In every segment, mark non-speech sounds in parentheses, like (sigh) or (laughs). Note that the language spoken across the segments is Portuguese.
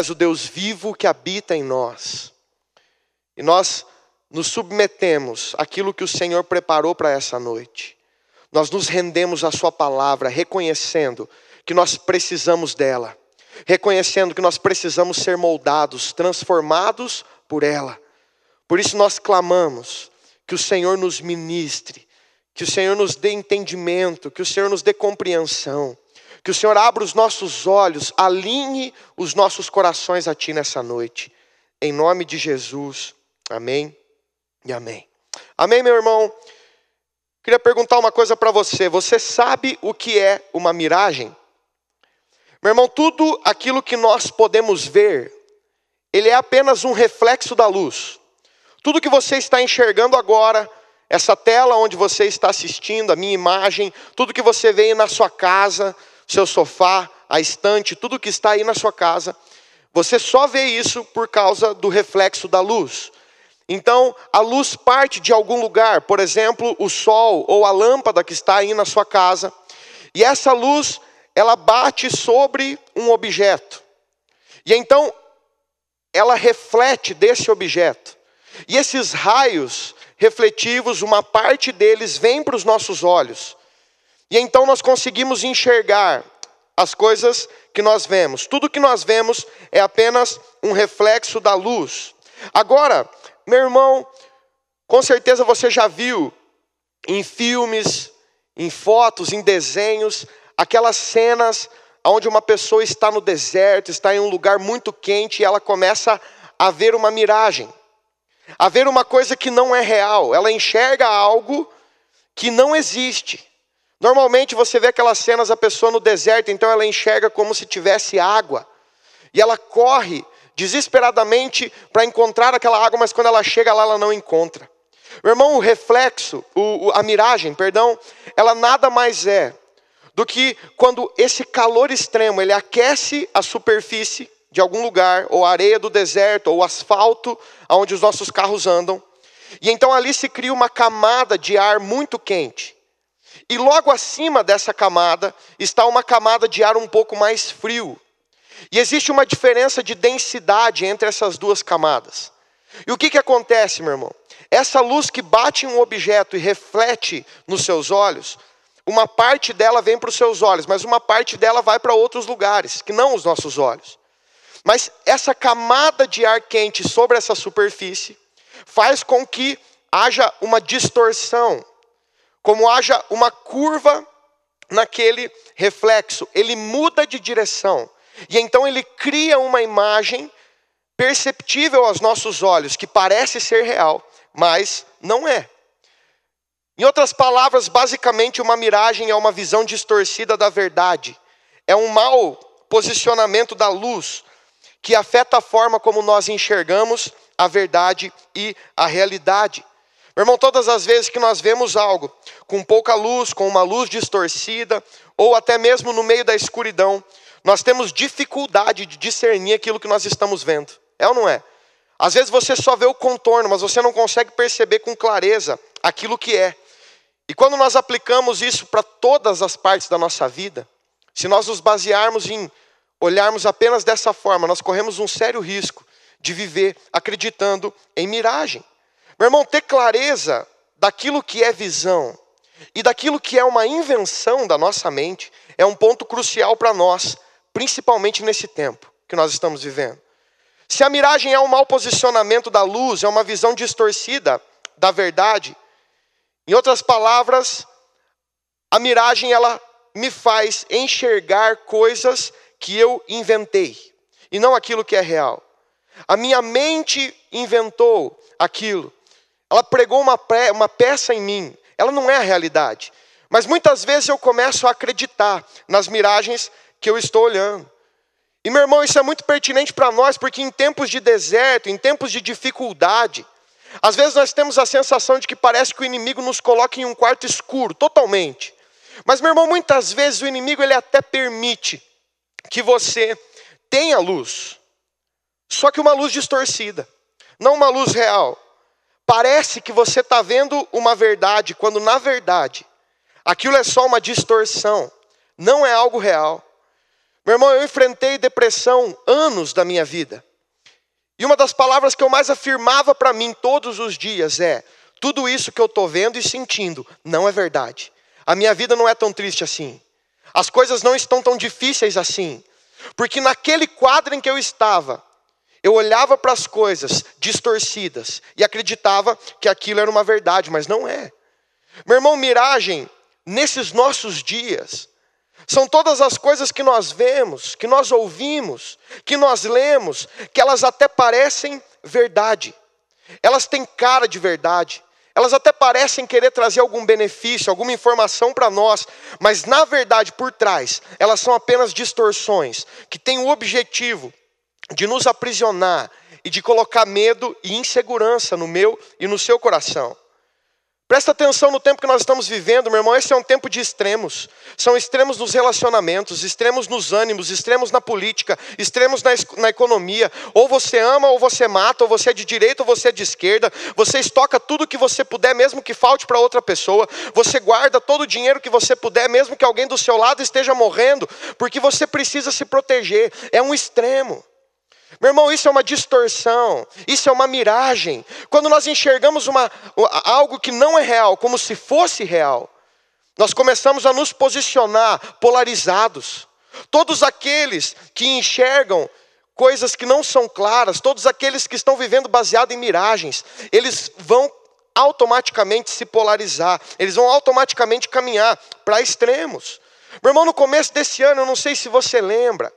mas o Deus vivo que habita em nós. E nós nos submetemos àquilo que o Senhor preparou para essa noite. Nós nos rendemos à Sua palavra, reconhecendo que nós precisamos dela, reconhecendo que nós precisamos ser moldados, transformados por ela. Por isso nós clamamos que o Senhor nos ministre, que o Senhor nos dê entendimento, que o Senhor nos dê compreensão, que o Senhor abra os nossos olhos, alinhe os nossos corações a Ti nessa noite. Em nome de Jesus. Amém e amém. Amém, meu irmão? Queria perguntar uma coisa para você. Você sabe o que é uma miragem? Meu irmão, tudo aquilo que nós podemos ver, ele é apenas um reflexo da luz. Tudo que você está enxergando agora, essa tela onde você está assistindo, a minha imagem, tudo que você vê na sua casa, seu sofá, a estante, tudo que está aí na sua casa, você só vê isso por causa do reflexo da luz. Então, a luz parte de algum lugar, por exemplo, o sol ou a lâmpada que está aí na sua casa, e essa luz, ela bate sobre um objeto. E então, ela reflete desse objeto. E esses raios refletivos, uma parte deles vem para os nossos olhos. E então nós conseguimos enxergar as coisas que nós vemos. Tudo que nós vemos é apenas um reflexo da luz. Agora, meu irmão, com certeza você já viu em filmes, em fotos, em desenhos, aquelas cenas onde uma pessoa está no deserto, está em um lugar muito quente e ela começa a ver uma miragem, a ver uma coisa que não é real. Ela enxerga algo que não existe. Normalmente você vê aquelas cenas a pessoa no deserto, então ela enxerga como se tivesse água. E ela corre desesperadamente para encontrar aquela água, mas quando ela chega lá ela não encontra. Meu irmão, o reflexo, o, a miragem, perdão, ela nada mais é do que quando esse calor extremo ele aquece a superfície de algum lugar, ou a areia do deserto, ou o asfalto onde os nossos carros andam, e então ali se cria uma camada de ar muito quente. E logo acima dessa camada está uma camada de ar um pouco mais frio. E existe uma diferença de densidade entre essas duas camadas. E o que, que acontece, meu irmão? Essa luz que bate em um objeto e reflete nos seus olhos, uma parte dela vem para os seus olhos, mas uma parte dela vai para outros lugares, que não os nossos olhos. Mas essa camada de ar quente sobre essa superfície faz com que haja uma distorção como haja uma curva naquele reflexo, ele muda de direção. E então ele cria uma imagem perceptível aos nossos olhos, que parece ser real, mas não é. Em outras palavras, basicamente, uma miragem é uma visão distorcida da verdade, é um mau posicionamento da luz que afeta a forma como nós enxergamos a verdade e a realidade. Meu irmão, todas as vezes que nós vemos algo com pouca luz, com uma luz distorcida, ou até mesmo no meio da escuridão, nós temos dificuldade de discernir aquilo que nós estamos vendo. É ou não é? Às vezes você só vê o contorno, mas você não consegue perceber com clareza aquilo que é. E quando nós aplicamos isso para todas as partes da nossa vida, se nós nos basearmos em olharmos apenas dessa forma, nós corremos um sério risco de viver acreditando em miragem. Meu irmão, ter clareza daquilo que é visão e daquilo que é uma invenção da nossa mente é um ponto crucial para nós, principalmente nesse tempo que nós estamos vivendo. Se a miragem é um mau posicionamento da luz, é uma visão distorcida da verdade, em outras palavras, a miragem ela me faz enxergar coisas que eu inventei e não aquilo que é real. A minha mente inventou aquilo. Ela pregou uma, uma peça em mim. Ela não é a realidade. Mas muitas vezes eu começo a acreditar nas miragens que eu estou olhando. E meu irmão, isso é muito pertinente para nós, porque em tempos de deserto, em tempos de dificuldade, às vezes nós temos a sensação de que parece que o inimigo nos coloca em um quarto escuro, totalmente. Mas meu irmão, muitas vezes o inimigo ele até permite que você tenha luz, só que uma luz distorcida, não uma luz real. Parece que você está vendo uma verdade, quando na verdade aquilo é só uma distorção, não é algo real. Meu irmão, eu enfrentei depressão anos da minha vida. E uma das palavras que eu mais afirmava para mim todos os dias é: tudo isso que eu estou vendo e sentindo não é verdade. A minha vida não é tão triste assim. As coisas não estão tão difíceis assim. Porque naquele quadro em que eu estava, eu olhava para as coisas distorcidas e acreditava que aquilo era uma verdade, mas não é. Meu irmão, miragem, nesses nossos dias, são todas as coisas que nós vemos, que nós ouvimos, que nós lemos, que elas até parecem verdade. Elas têm cara de verdade. Elas até parecem querer trazer algum benefício, alguma informação para nós, mas na verdade, por trás, elas são apenas distorções que têm o objetivo de nos aprisionar e de colocar medo e insegurança no meu e no seu coração. Presta atenção no tempo que nós estamos vivendo, meu irmão. Esse é um tempo de extremos. São extremos nos relacionamentos, extremos nos ânimos, extremos na política, extremos na, na, economia. Ou você ama, ou você mata, ou você é de direita, ou você é de esquerda. Você estoca tudo que você puder, mesmo que falte para outra pessoa. Você guarda todo o dinheiro que você puder, mesmo que alguém do seu lado esteja morrendo, porque você precisa se proteger. É um extremo. Meu irmão, isso é uma distorção, isso é uma miragem. Quando nós enxergamos uma, algo que não é real, como se fosse real, nós começamos a nos posicionar polarizados. Todos aqueles que enxergam coisas que não são claras, todos aqueles que estão vivendo baseado em miragens, eles vão automaticamente se polarizar, eles vão automaticamente caminhar para extremos. Meu irmão, no começo desse ano, eu não sei se você lembra,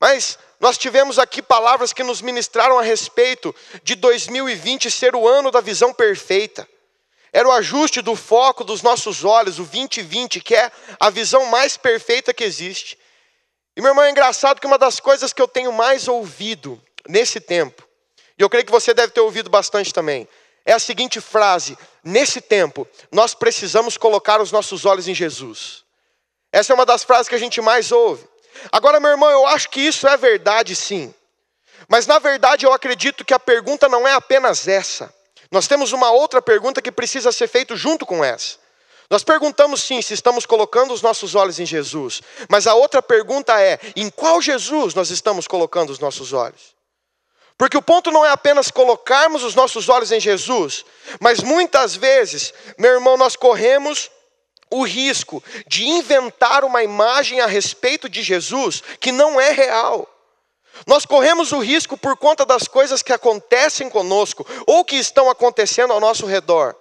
mas nós tivemos aqui palavras que nos ministraram a respeito de 2020 ser o ano da visão perfeita. Era o ajuste do foco dos nossos olhos, o 2020, que é a visão mais perfeita que existe. E meu irmão, é engraçado que uma das coisas que eu tenho mais ouvido nesse tempo, e eu creio que você deve ter ouvido bastante também, é a seguinte frase: nesse tempo, nós precisamos colocar os nossos olhos em Jesus. Essa é uma das frases que a gente mais ouve. Agora, meu irmão, eu acho que isso é verdade sim. Mas na verdade eu acredito que a pergunta não é apenas essa. Nós temos uma outra pergunta que precisa ser feita junto com essa. Nós perguntamos sim se estamos colocando os nossos olhos em Jesus, mas a outra pergunta é: em qual Jesus nós estamos colocando os nossos olhos? Porque o ponto não é apenas colocarmos os nossos olhos em Jesus, mas muitas vezes, meu irmão, nós corremos o risco de inventar uma imagem a respeito de Jesus que não é real. Nós corremos o risco por conta das coisas que acontecem conosco ou que estão acontecendo ao nosso redor.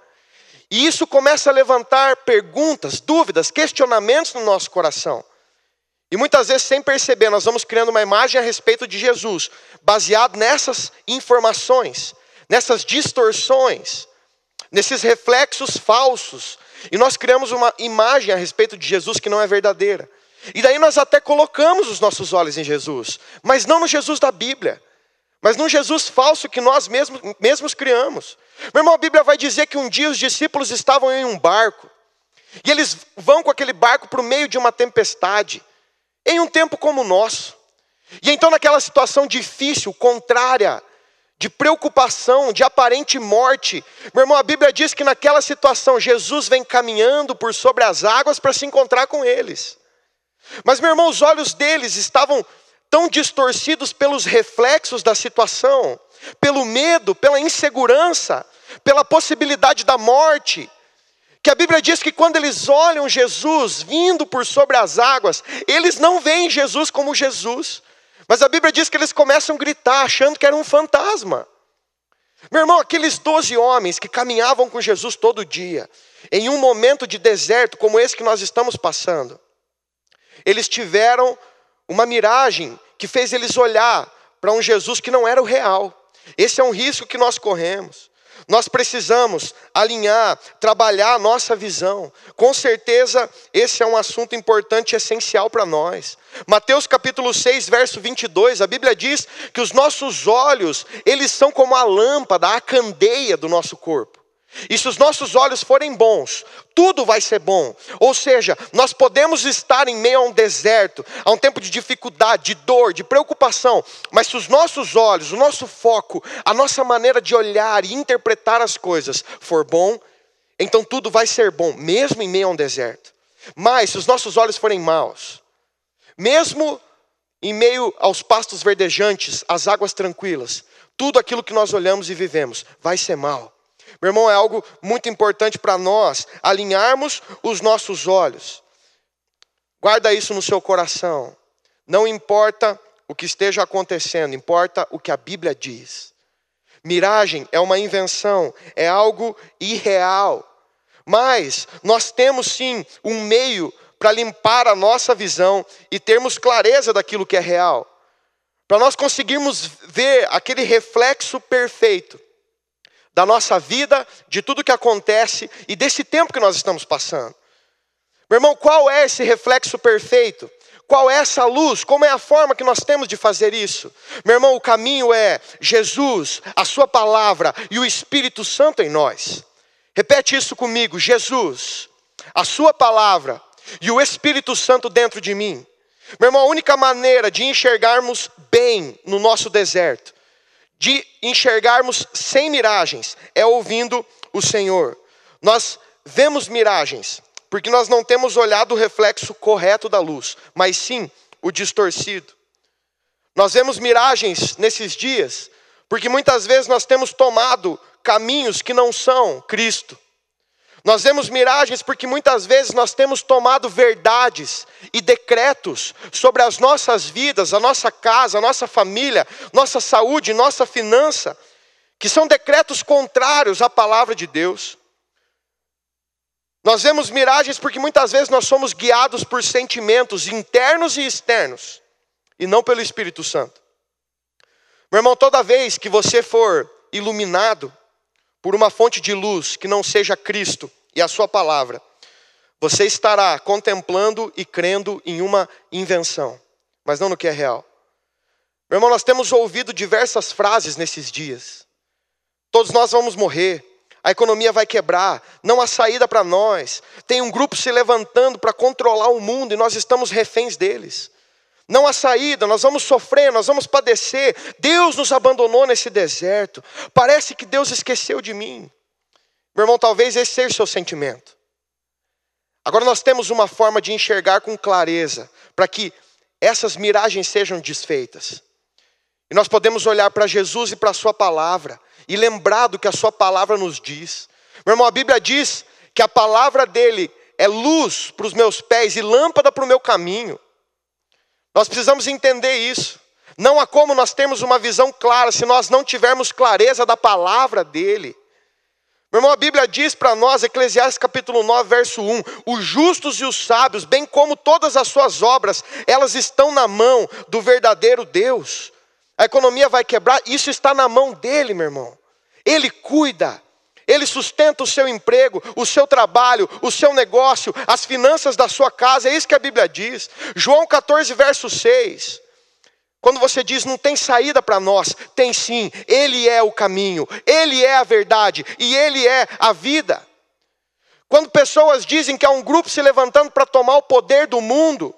E isso começa a levantar perguntas, dúvidas, questionamentos no nosso coração. E muitas vezes, sem perceber, nós vamos criando uma imagem a respeito de Jesus, baseado nessas informações, nessas distorções, nesses reflexos falsos e nós criamos uma imagem a respeito de Jesus que não é verdadeira. E daí nós até colocamos os nossos olhos em Jesus, mas não no Jesus da Bíblia, mas num Jesus falso que nós mesmos, mesmos criamos. Meu irmão, a Bíblia vai dizer que um dia os discípulos estavam em um barco, e eles vão com aquele barco para o meio de uma tempestade, em um tempo como o nosso. E então, naquela situação difícil, contrária de preocupação, de aparente morte. Meu irmão, a Bíblia diz que naquela situação Jesus vem caminhando por sobre as águas para se encontrar com eles. Mas, meu irmão, os olhos deles estavam tão distorcidos pelos reflexos da situação, pelo medo, pela insegurança, pela possibilidade da morte, que a Bíblia diz que quando eles olham Jesus vindo por sobre as águas, eles não veem Jesus como Jesus, mas a Bíblia diz que eles começam a gritar, achando que era um fantasma. Meu irmão, aqueles doze homens que caminhavam com Jesus todo dia, em um momento de deserto como esse que nós estamos passando, eles tiveram uma miragem que fez eles olhar para um Jesus que não era o real. Esse é um risco que nós corremos. Nós precisamos alinhar, trabalhar a nossa visão. Com certeza, esse é um assunto importante e essencial para nós. Mateus capítulo 6, verso 22, a Bíblia diz que os nossos olhos, eles são como a lâmpada, a candeia do nosso corpo. E se os nossos olhos forem bons, tudo vai ser bom. Ou seja, nós podemos estar em meio a um deserto, a um tempo de dificuldade, de dor, de preocupação, mas se os nossos olhos, o nosso foco, a nossa maneira de olhar e interpretar as coisas for bom, então tudo vai ser bom, mesmo em meio a um deserto. Mas se os nossos olhos forem maus, mesmo em meio aos pastos verdejantes, às águas tranquilas, tudo aquilo que nós olhamos e vivemos vai ser mal. Meu irmão, é algo muito importante para nós alinharmos os nossos olhos. Guarda isso no seu coração. Não importa o que esteja acontecendo, importa o que a Bíblia diz. Miragem é uma invenção, é algo irreal. Mas nós temos sim um meio para limpar a nossa visão e termos clareza daquilo que é real. Para nós conseguirmos ver aquele reflexo perfeito da nossa vida, de tudo que acontece e desse tempo que nós estamos passando. Meu irmão, qual é esse reflexo perfeito? Qual é essa luz? Como é a forma que nós temos de fazer isso? Meu irmão, o caminho é Jesus, a Sua palavra e o Espírito Santo em nós. Repete isso comigo: Jesus, a Sua palavra e o Espírito Santo dentro de mim. Meu irmão, a única maneira de enxergarmos bem no nosso deserto, de enxergarmos sem miragens, é ouvindo o Senhor. Nós vemos miragens, porque nós não temos olhado o reflexo correto da luz, mas sim o distorcido. Nós vemos miragens nesses dias, porque muitas vezes nós temos tomado caminhos que não são Cristo. Nós vemos miragens porque muitas vezes nós temos tomado verdades e decretos sobre as nossas vidas, a nossa casa, a nossa família, nossa saúde, nossa finança, que são decretos contrários à palavra de Deus. Nós vemos miragens porque muitas vezes nós somos guiados por sentimentos internos e externos, e não pelo Espírito Santo. Meu irmão, toda vez que você for iluminado por uma fonte de luz que não seja Cristo, e a sua palavra, você estará contemplando e crendo em uma invenção, mas não no que é real. Meu irmão, nós temos ouvido diversas frases nesses dias. Todos nós vamos morrer, a economia vai quebrar, não há saída para nós. Tem um grupo se levantando para controlar o mundo e nós estamos reféns deles. Não há saída, nós vamos sofrer, nós vamos padecer. Deus nos abandonou nesse deserto. Parece que Deus esqueceu de mim. Meu irmão, talvez esse seja o seu sentimento. Agora nós temos uma forma de enxergar com clareza, para que essas miragens sejam desfeitas. E nós podemos olhar para Jesus e para a Sua palavra, e lembrar do que a Sua palavra nos diz. Meu irmão, a Bíblia diz que a palavra dele é luz para os meus pés e lâmpada para o meu caminho. Nós precisamos entender isso. Não há como nós termos uma visão clara se nós não tivermos clareza da palavra dele. Meu irmão, a Bíblia diz para nós, Eclesiastes capítulo 9, verso 1: os justos e os sábios, bem como todas as suas obras, elas estão na mão do verdadeiro Deus. A economia vai quebrar, isso está na mão dele, meu irmão. Ele cuida, ele sustenta o seu emprego, o seu trabalho, o seu negócio, as finanças da sua casa, é isso que a Bíblia diz. João 14, verso 6. Quando você diz não tem saída para nós, tem sim, Ele é o caminho, Ele é a verdade e Ele é a vida. Quando pessoas dizem que há um grupo se levantando para tomar o poder do mundo,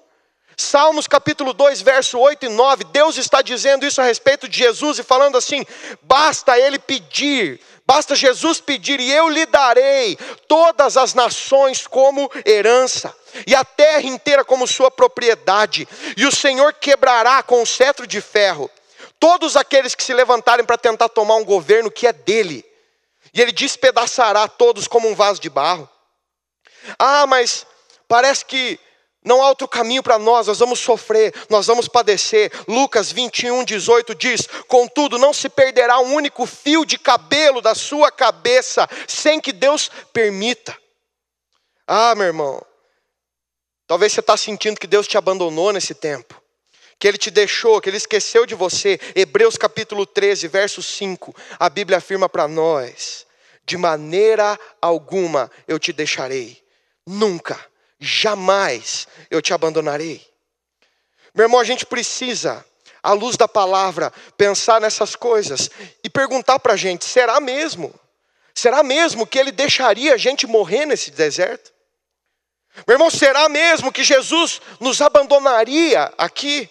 Salmos capítulo 2, verso 8 e 9, Deus está dizendo isso a respeito de Jesus e falando assim: basta ele pedir, basta Jesus pedir e eu lhe darei todas as nações como herança e a terra inteira como sua propriedade, e o Senhor quebrará com o cetro de ferro todos aqueles que se levantarem para tentar tomar um governo que é dele, e ele despedaçará todos como um vaso de barro. Ah, mas parece que não há outro caminho para nós, nós vamos sofrer, nós vamos padecer. Lucas 21, 18 diz: Contudo, não se perderá um único fio de cabelo da sua cabeça, sem que Deus permita. Ah, meu irmão, talvez você está sentindo que Deus te abandonou nesse tempo, que Ele te deixou, que Ele esqueceu de você. Hebreus capítulo 13, verso 5, a Bíblia afirma para nós: De maneira alguma eu te deixarei, nunca jamais eu te abandonarei. Meu irmão, a gente precisa, à luz da palavra, pensar nessas coisas e perguntar para a gente: será mesmo? Será mesmo que ele deixaria a gente morrer nesse deserto? Meu irmão, será mesmo que Jesus nos abandonaria aqui?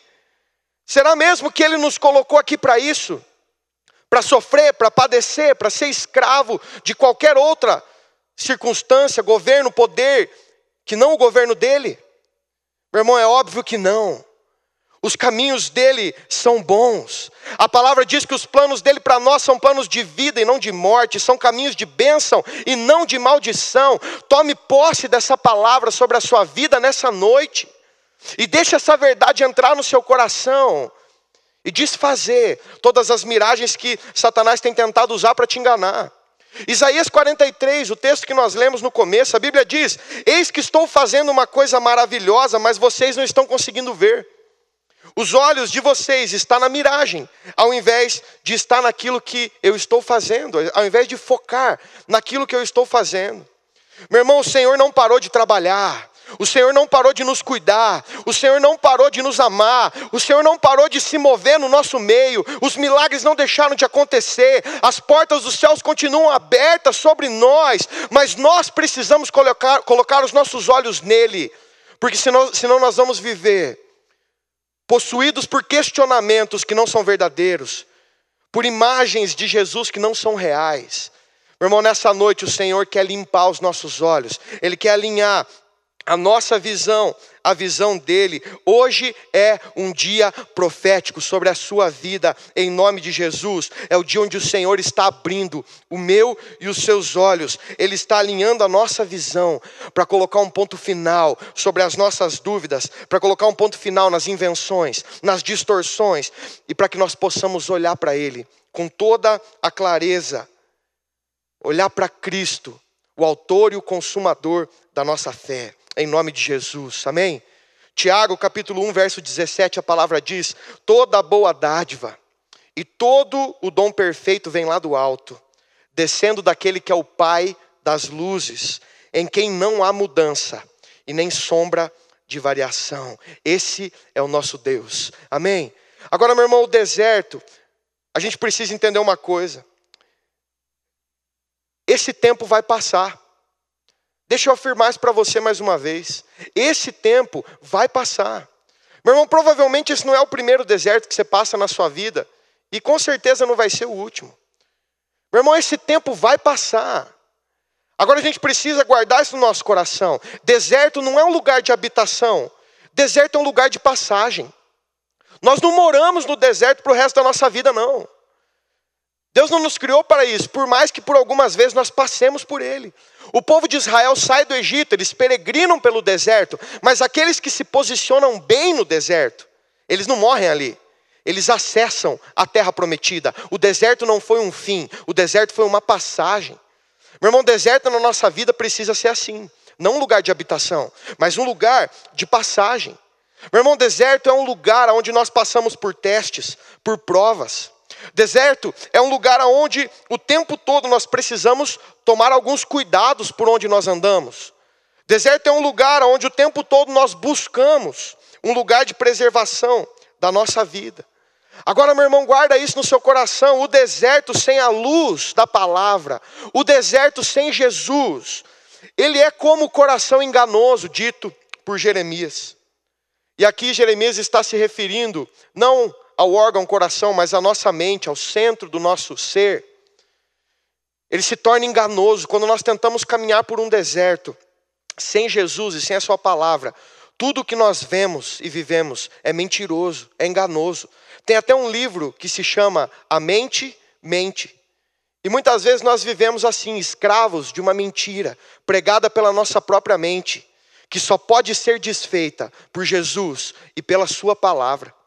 Será mesmo que ele nos colocou aqui para isso? Para sofrer, para padecer, para ser escravo de qualquer outra circunstância, governo, poder, que não o governo dele? Meu irmão, é óbvio que não. Os caminhos dele são bons. A palavra diz que os planos dele para nós são planos de vida e não de morte, são caminhos de bênção e não de maldição. Tome posse dessa palavra sobre a sua vida nessa noite. E deixe essa verdade entrar no seu coração e desfazer todas as miragens que Satanás tem tentado usar para te enganar. Isaías 43, o texto que nós lemos no começo, a Bíblia diz: Eis que estou fazendo uma coisa maravilhosa, mas vocês não estão conseguindo ver. Os olhos de vocês estão na miragem, ao invés de estar naquilo que eu estou fazendo, ao invés de focar naquilo que eu estou fazendo. Meu irmão, o Senhor não parou de trabalhar, o Senhor não parou de nos cuidar, o Senhor não parou de nos amar, o Senhor não parou de se mover no nosso meio, os milagres não deixaram de acontecer, as portas dos céus continuam abertas sobre nós, mas nós precisamos colocar, colocar os nossos olhos nele, porque senão, senão nós vamos viver possuídos por questionamentos que não são verdadeiros, por imagens de Jesus que não são reais. Meu irmão, nessa noite o Senhor quer limpar os nossos olhos, Ele quer alinhar a nossa visão, a visão dele. Hoje é um dia profético sobre a sua vida, em nome de Jesus. É o dia onde o Senhor está abrindo o meu e os seus olhos. Ele está alinhando a nossa visão para colocar um ponto final sobre as nossas dúvidas, para colocar um ponto final nas invenções, nas distorções e para que nós possamos olhar para Ele com toda a clareza. Olhar para Cristo, o Autor e o Consumador da nossa fé em nome de Jesus, amém? Tiago capítulo 1, verso 17, a palavra diz: toda boa dádiva e todo o dom perfeito vem lá do alto, descendo daquele que é o Pai das luzes, em quem não há mudança e nem sombra de variação. Esse é o nosso Deus, amém? Agora, meu irmão, o deserto, a gente precisa entender uma coisa: esse tempo vai passar. Deixa eu afirmar isso para você mais uma vez. Esse tempo vai passar. Meu irmão, provavelmente esse não é o primeiro deserto que você passa na sua vida. E com certeza não vai ser o último. Meu irmão, esse tempo vai passar. Agora a gente precisa guardar isso no nosso coração. Deserto não é um lugar de habitação. Deserto é um lugar de passagem. Nós não moramos no deserto para o resto da nossa vida, não. Deus não nos criou para isso, por mais que por algumas vezes nós passemos por ele. O povo de Israel sai do Egito, eles peregrinam pelo deserto, mas aqueles que se posicionam bem no deserto, eles não morrem ali. Eles acessam a terra prometida. O deserto não foi um fim, o deserto foi uma passagem. Meu irmão, deserto na nossa vida precisa ser assim, não um lugar de habitação, mas um lugar de passagem. Meu irmão, deserto é um lugar onde nós passamos por testes, por provas. Deserto é um lugar onde o tempo todo nós precisamos tomar alguns cuidados por onde nós andamos. Deserto é um lugar onde o tempo todo nós buscamos um lugar de preservação da nossa vida. Agora, meu irmão, guarda isso no seu coração: o deserto sem a luz da palavra, o deserto sem Jesus, ele é como o coração enganoso dito por Jeremias. E aqui Jeremias está se referindo não ao órgão coração, mas à nossa mente, ao centro do nosso ser, ele se torna enganoso quando nós tentamos caminhar por um deserto sem Jesus e sem a Sua palavra. Tudo que nós vemos e vivemos é mentiroso, é enganoso. Tem até um livro que se chama A Mente Mente. E muitas vezes nós vivemos assim, escravos de uma mentira, pregada pela nossa própria mente, que só pode ser desfeita por Jesus e pela Sua palavra.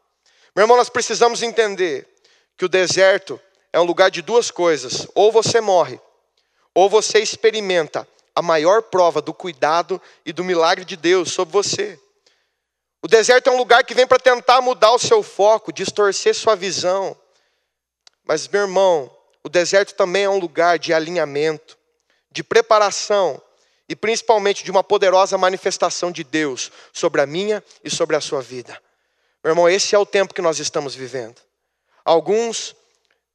Meu irmão, nós precisamos entender que o deserto é um lugar de duas coisas: ou você morre, ou você experimenta a maior prova do cuidado e do milagre de Deus sobre você. O deserto é um lugar que vem para tentar mudar o seu foco, distorcer sua visão. Mas, meu irmão, o deserto também é um lugar de alinhamento, de preparação e principalmente de uma poderosa manifestação de Deus sobre a minha e sobre a sua vida. Meu irmão, esse é o tempo que nós estamos vivendo. Alguns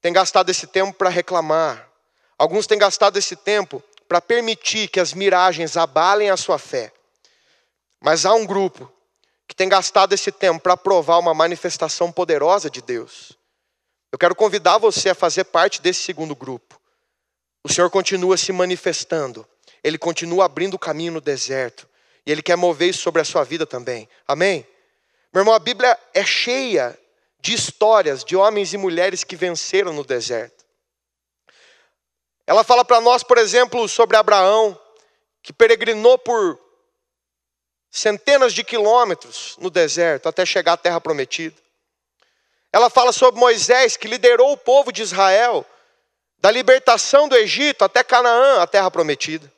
têm gastado esse tempo para reclamar, alguns têm gastado esse tempo para permitir que as miragens abalem a sua fé. Mas há um grupo que tem gastado esse tempo para provar uma manifestação poderosa de Deus. Eu quero convidar você a fazer parte desse segundo grupo. O Senhor continua se manifestando, Ele continua abrindo o caminho no deserto, e Ele quer mover isso sobre a sua vida também. Amém? Meu irmão, a Bíblia é cheia de histórias de homens e mulheres que venceram no deserto. Ela fala para nós, por exemplo, sobre Abraão, que peregrinou por centenas de quilômetros no deserto até chegar à terra prometida. Ela fala sobre Moisés, que liderou o povo de Israel da libertação do Egito até Canaã, a terra prometida.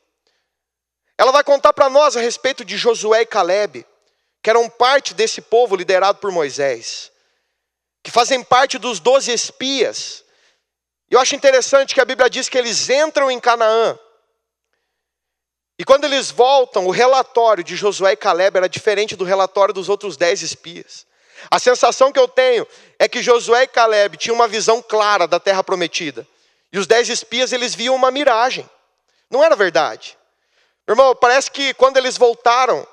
Ela vai contar para nós a respeito de Josué e Caleb, que eram parte desse povo liderado por Moisés, que fazem parte dos doze espias. Eu acho interessante que a Bíblia diz que eles entram em Canaã. E quando eles voltam, o relatório de Josué e Caleb era diferente do relatório dos outros dez espias. A sensação que eu tenho é que Josué e Caleb tinham uma visão clara da terra prometida. E os dez espias, eles viam uma miragem. Não era verdade. Irmão, parece que quando eles voltaram,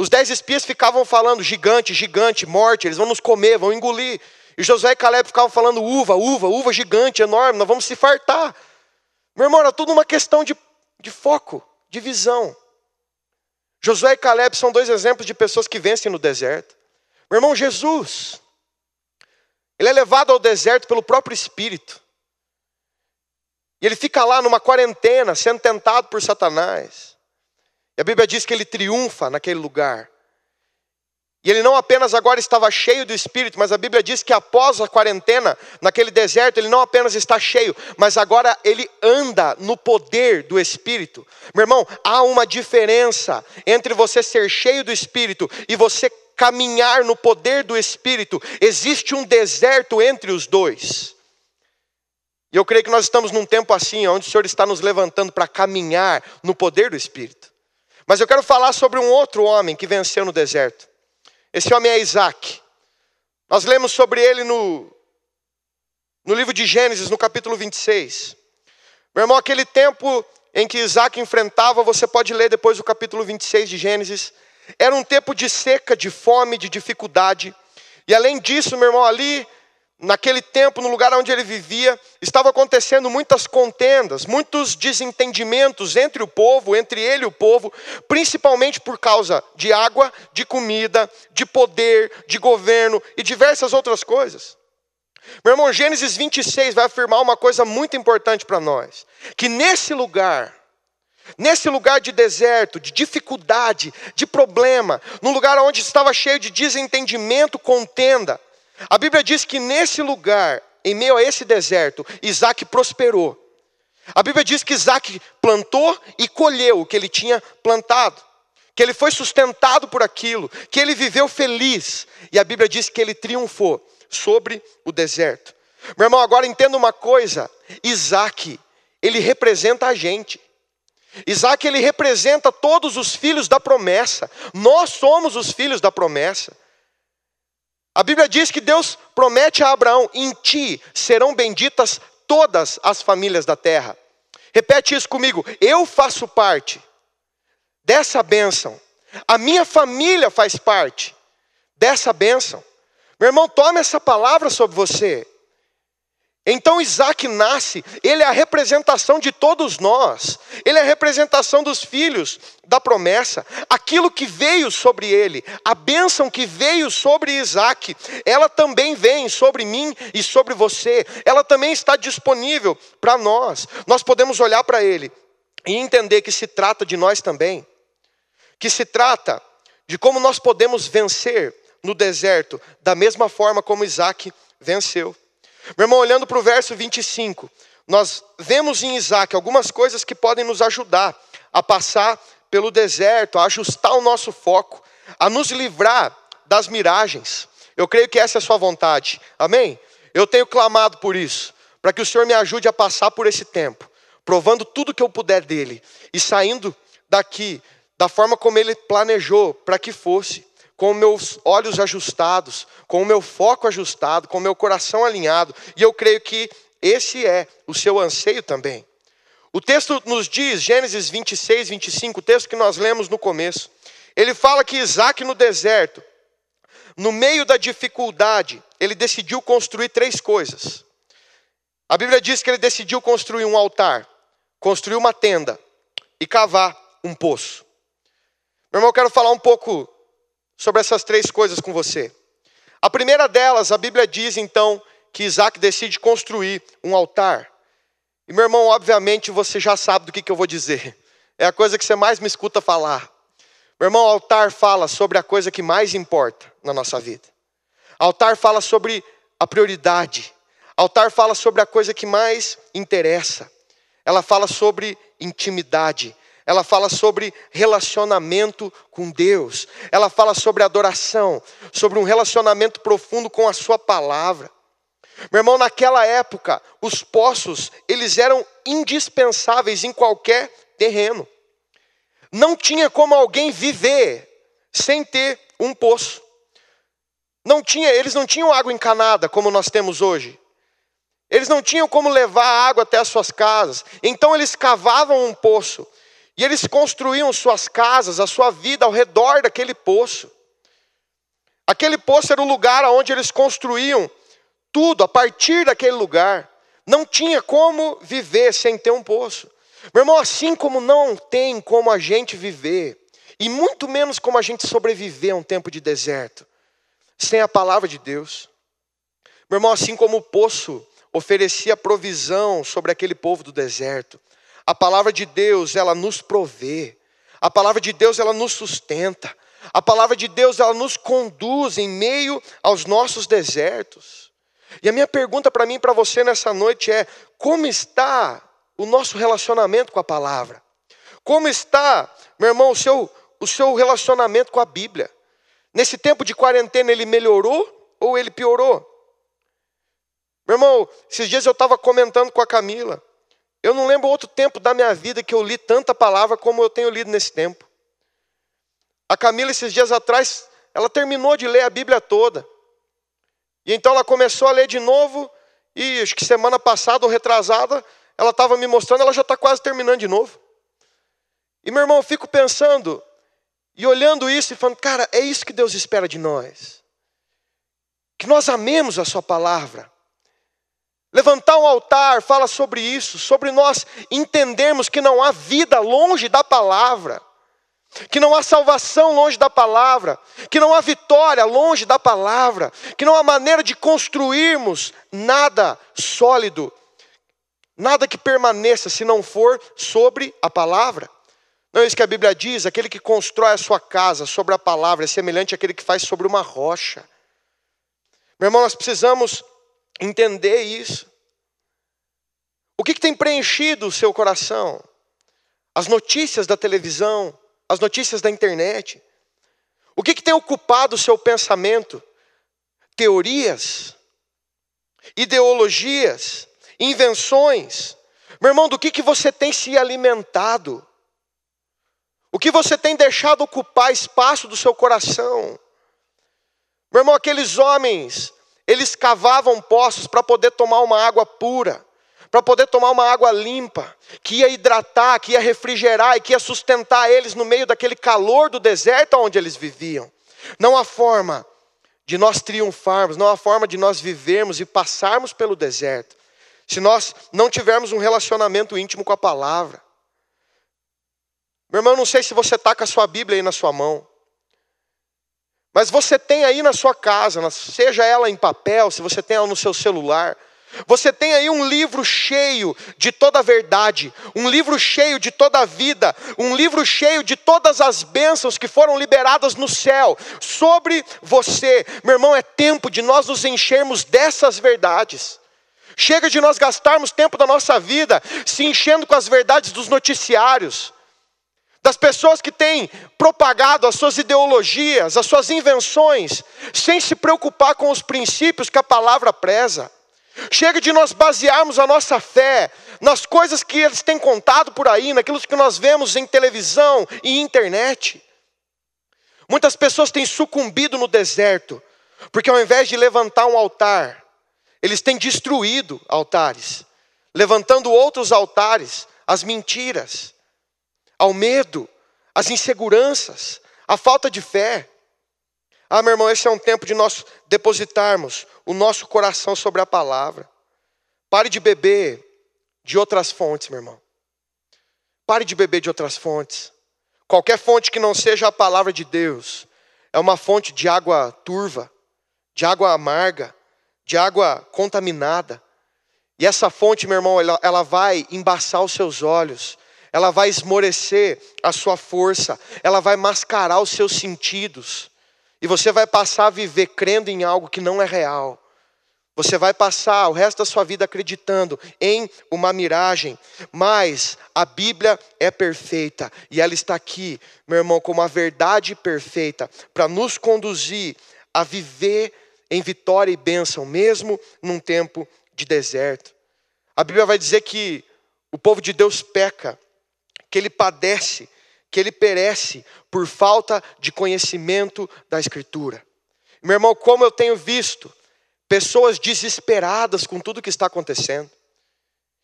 os dez espias ficavam falando gigante, gigante, morte, eles vão nos comer, vão engolir. E Josué e Caleb ficavam falando uva, uva, uva gigante, enorme, nós vamos se fartar. Meu irmão, era tudo uma questão de, de foco, de visão. Josué e Caleb são dois exemplos de pessoas que vencem no deserto. Meu irmão, Jesus, ele é levado ao deserto pelo próprio Espírito. E ele fica lá numa quarentena, sendo tentado por Satanás. E a Bíblia diz que ele triunfa naquele lugar. E ele não apenas agora estava cheio do Espírito, mas a Bíblia diz que após a quarentena, naquele deserto, ele não apenas está cheio, mas agora ele anda no poder do Espírito. Meu irmão, há uma diferença entre você ser cheio do Espírito e você caminhar no poder do Espírito. Existe um deserto entre os dois. E eu creio que nós estamos num tempo assim, onde o Senhor está nos levantando para caminhar no poder do Espírito. Mas eu quero falar sobre um outro homem que venceu no deserto. Esse homem é Isaac. Nós lemos sobre ele no, no livro de Gênesis, no capítulo 26. Meu irmão, aquele tempo em que Isaac enfrentava, você pode ler depois o capítulo 26 de Gênesis. Era um tempo de seca, de fome, de dificuldade. E além disso, meu irmão, ali naquele tempo, no lugar onde ele vivia, estava acontecendo muitas contendas, muitos desentendimentos entre o povo, entre ele e o povo, principalmente por causa de água, de comida, de poder, de governo e diversas outras coisas. Meu irmão, Gênesis 26 vai afirmar uma coisa muito importante para nós: que nesse lugar, nesse lugar de deserto, de dificuldade, de problema, num lugar onde estava cheio de desentendimento, contenda, a Bíblia diz que nesse lugar, em meio a esse deserto, Isaac prosperou. A Bíblia diz que Isaac plantou e colheu o que ele tinha plantado, que ele foi sustentado por aquilo, que ele viveu feliz. E a Bíblia diz que ele triunfou sobre o deserto. Meu irmão, agora entenda uma coisa: Isaac, ele representa a gente. Isaac, ele representa todos os filhos da promessa. Nós somos os filhos da promessa. A Bíblia diz que Deus promete a Abraão: em ti serão benditas todas as famílias da terra. Repete isso comigo. Eu faço parte dessa bênção. A minha família faz parte dessa bênção. Meu irmão, tome essa palavra sobre você. Então Isaac nasce, ele é a representação de todos nós, ele é a representação dos filhos da promessa, aquilo que veio sobre ele, a bênção que veio sobre Isaac, ela também vem sobre mim e sobre você, ela também está disponível para nós, nós podemos olhar para ele e entender que se trata de nós também, que se trata de como nós podemos vencer no deserto, da mesma forma como Isaac venceu. Meu irmão, olhando para o verso 25, nós vemos em Isaac algumas coisas que podem nos ajudar a passar pelo deserto, a ajustar o nosso foco, a nos livrar das miragens. Eu creio que essa é a sua vontade, amém? Eu tenho clamado por isso, para que o Senhor me ajude a passar por esse tempo, provando tudo que eu puder dele e saindo daqui da forma como ele planejou para que fosse com meus olhos ajustados, com o meu foco ajustado, com o meu coração alinhado, e eu creio que esse é o seu anseio também. O texto nos diz, Gênesis 26, 25, o texto que nós lemos no começo, ele fala que Isaac no deserto, no meio da dificuldade, ele decidiu construir três coisas. A Bíblia diz que ele decidiu construir um altar, construir uma tenda e cavar um poço. Meu irmão, eu quero falar um pouco sobre essas três coisas com você. A primeira delas, a Bíblia diz então que Isaac decide construir um altar. E meu irmão, obviamente você já sabe do que, que eu vou dizer. É a coisa que você mais me escuta falar. Meu irmão, altar fala sobre a coisa que mais importa na nossa vida. Altar fala sobre a prioridade. Altar fala sobre a coisa que mais interessa. Ela fala sobre intimidade. Ela fala sobre relacionamento com Deus. Ela fala sobre adoração, sobre um relacionamento profundo com a sua palavra. Meu irmão, naquela época, os poços, eles eram indispensáveis em qualquer terreno. Não tinha como alguém viver sem ter um poço. Não tinha, eles não tinham água encanada como nós temos hoje. Eles não tinham como levar água até as suas casas. Então eles cavavam um poço e eles construíam suas casas, a sua vida ao redor daquele poço. Aquele poço era o lugar onde eles construíam tudo a partir daquele lugar. Não tinha como viver sem ter um poço. Meu irmão, assim como não tem como a gente viver, e muito menos como a gente sobreviver a um tempo de deserto, sem a palavra de Deus. Meu irmão, assim como o poço oferecia provisão sobre aquele povo do deserto, a palavra de Deus, ela nos provê. A palavra de Deus, ela nos sustenta. A palavra de Deus, ela nos conduz em meio aos nossos desertos. E a minha pergunta para mim e para você nessa noite é: como está o nosso relacionamento com a palavra? Como está, meu irmão, o seu, o seu relacionamento com a Bíblia? Nesse tempo de quarentena, ele melhorou ou ele piorou? Meu irmão, esses dias eu estava comentando com a Camila. Eu não lembro outro tempo da minha vida que eu li tanta palavra como eu tenho lido nesse tempo. A Camila, esses dias atrás, ela terminou de ler a Bíblia toda. E então ela começou a ler de novo, e acho que semana passada ou retrasada, ela estava me mostrando, ela já está quase terminando de novo. E meu irmão, eu fico pensando e olhando isso e falando, cara, é isso que Deus espera de nós. Que nós amemos a Sua palavra. Levantar um altar fala sobre isso, sobre nós entendermos que não há vida longe da palavra, que não há salvação longe da palavra, que não há vitória longe da palavra, que não há maneira de construirmos nada sólido, nada que permaneça se não for sobre a palavra. Não é isso que a Bíblia diz? Aquele que constrói a sua casa sobre a palavra é semelhante àquele que faz sobre uma rocha. Meu irmão, nós precisamos entender isso. O que, que tem preenchido o seu coração? As notícias da televisão, as notícias da internet. O que, que tem ocupado o seu pensamento? Teorias, ideologias, invenções. Meu irmão, do que, que você tem se alimentado? O que você tem deixado ocupar espaço do seu coração? Meu irmão, aqueles homens eles cavavam poços para poder tomar uma água pura, para poder tomar uma água limpa, que ia hidratar, que ia refrigerar e que ia sustentar eles no meio daquele calor do deserto onde eles viviam. Não há forma de nós triunfarmos, não há forma de nós vivermos e passarmos pelo deserto, se nós não tivermos um relacionamento íntimo com a palavra. Meu irmão, não sei se você está com a sua Bíblia aí na sua mão. Mas você tem aí na sua casa, seja ela em papel, se você tem ela no seu celular, você tem aí um livro cheio de toda a verdade, um livro cheio de toda a vida, um livro cheio de todas as bênçãos que foram liberadas no céu sobre você. Meu irmão, é tempo de nós nos enchermos dessas verdades. Chega de nós gastarmos tempo da nossa vida se enchendo com as verdades dos noticiários das pessoas que têm propagado as suas ideologias, as suas invenções, sem se preocupar com os princípios que a palavra preza. Chega de nós basearmos a nossa fé nas coisas que eles têm contado por aí, naquilo que nós vemos em televisão e internet. Muitas pessoas têm sucumbido no deserto, porque ao invés de levantar um altar, eles têm destruído altares, levantando outros altares, as mentiras ao medo, às inseguranças, à falta de fé. Ah, meu irmão, esse é um tempo de nós depositarmos o nosso coração sobre a palavra. Pare de beber de outras fontes, meu irmão. Pare de beber de outras fontes. Qualquer fonte que não seja a palavra de Deus, é uma fonte de água turva, de água amarga, de água contaminada. E essa fonte, meu irmão, ela, ela vai embaçar os seus olhos, ela vai esmorecer a sua força, ela vai mascarar os seus sentidos, e você vai passar a viver crendo em algo que não é real. Você vai passar o resto da sua vida acreditando em uma miragem, mas a Bíblia é perfeita. E ela está aqui, meu irmão, como a verdade perfeita para nos conduzir a viver em vitória e bênção, mesmo num tempo de deserto. A Bíblia vai dizer que o povo de Deus peca, que ele padece, que ele perece por falta de conhecimento da Escritura. Meu irmão, como eu tenho visto pessoas desesperadas com tudo que está acontecendo.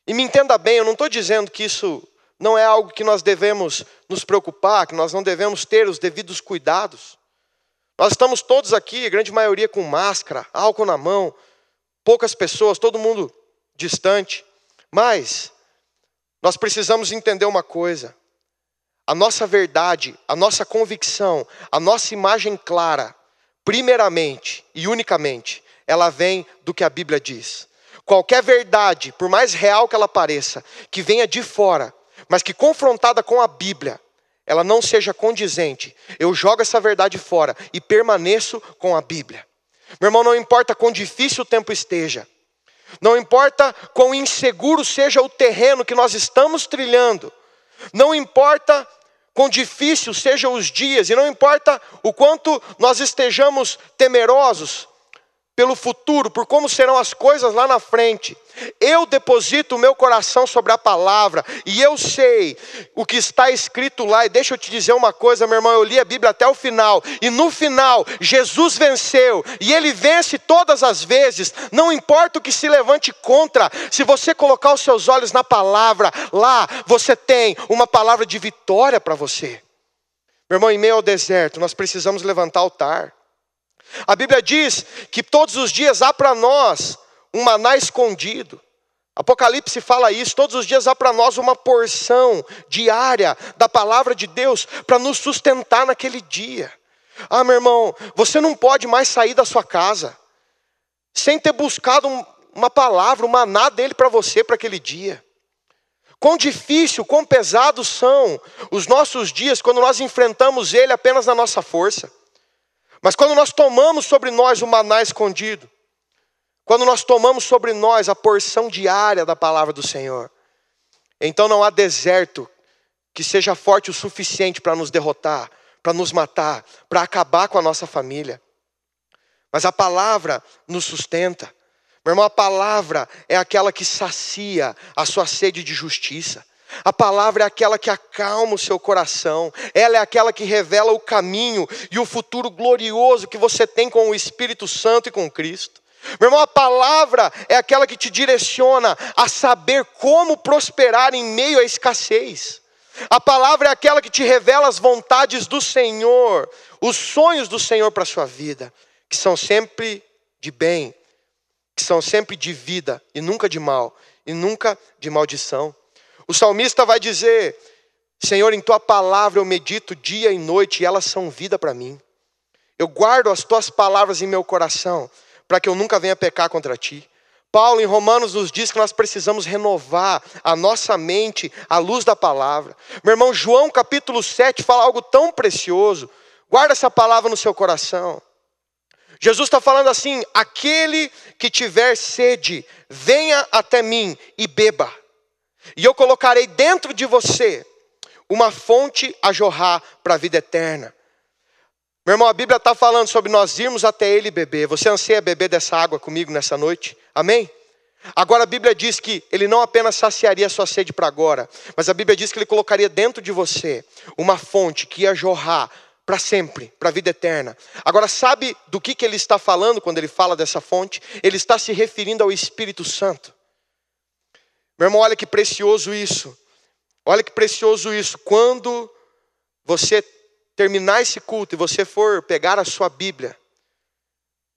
E me entenda bem, eu não estou dizendo que isso não é algo que nós devemos nos preocupar, que nós não devemos ter os devidos cuidados. Nós estamos todos aqui, a grande maioria com máscara, álcool na mão, poucas pessoas, todo mundo distante. Mas nós precisamos entender uma coisa: a nossa verdade, a nossa convicção, a nossa imagem clara, primeiramente e unicamente, ela vem do que a Bíblia diz. Qualquer verdade, por mais real que ela pareça, que venha de fora, mas que confrontada com a Bíblia, ela não seja condizente, eu jogo essa verdade fora e permaneço com a Bíblia. Meu irmão, não importa quão difícil o tempo esteja, não importa quão inseguro seja o terreno que nós estamos trilhando, não importa quão difícil sejam os dias, e não importa o quanto nós estejamos temerosos, pelo futuro, por como serão as coisas lá na frente. Eu deposito o meu coração sobre a palavra e eu sei o que está escrito lá. E deixa eu te dizer uma coisa, meu irmão, eu li a Bíblia até o final e no final Jesus venceu e ele vence todas as vezes. Não importa o que se levante contra, se você colocar os seus olhos na palavra, lá você tem uma palavra de vitória para você. Meu irmão, em meio ao deserto, nós precisamos levantar altar. A Bíblia diz que todos os dias há para nós um maná escondido. Apocalipse fala isso, todos os dias há para nós uma porção diária da palavra de Deus para nos sustentar naquele dia. Ah, meu irmão, você não pode mais sair da sua casa sem ter buscado uma palavra, um maná dele para você para aquele dia. Quão difícil, quão pesados são os nossos dias quando nós enfrentamos ele apenas na nossa força. Mas quando nós tomamos sobre nós o maná escondido, quando nós tomamos sobre nós a porção diária da palavra do Senhor, então não há deserto que seja forte o suficiente para nos derrotar, para nos matar, para acabar com a nossa família. Mas a palavra nos sustenta. Meu irmão, a palavra é aquela que sacia a sua sede de justiça. A palavra é aquela que acalma o seu coração, ela é aquela que revela o caminho e o futuro glorioso que você tem com o Espírito Santo e com Cristo. Meu irmão, a palavra é aquela que te direciona a saber como prosperar em meio à escassez. A palavra é aquela que te revela as vontades do Senhor, os sonhos do Senhor para a sua vida, que são sempre de bem, que são sempre de vida e nunca de mal, e nunca de maldição. O salmista vai dizer: Senhor, em tua palavra eu medito dia e noite e elas são vida para mim. Eu guardo as tuas palavras em meu coração, para que eu nunca venha pecar contra ti. Paulo, em Romanos, nos diz que nós precisamos renovar a nossa mente à luz da palavra. Meu irmão, João capítulo 7 fala algo tão precioso. Guarda essa palavra no seu coração. Jesus está falando assim: aquele que tiver sede, venha até mim e beba. E eu colocarei dentro de você uma fonte a jorrar para a vida eterna. Meu irmão, a Bíblia está falando sobre nós irmos até Ele beber. Você anseia beber dessa água comigo nessa noite? Amém? Agora a Bíblia diz que Ele não apenas saciaria sua sede para agora, mas a Bíblia diz que Ele colocaria dentro de você uma fonte que ia jorrar para sempre, para a vida eterna. Agora, sabe do que, que Ele está falando quando Ele fala dessa fonte? Ele está se referindo ao Espírito Santo. Meu irmão, olha que precioso isso. Olha que precioso isso. Quando você terminar esse culto e você for pegar a sua Bíblia,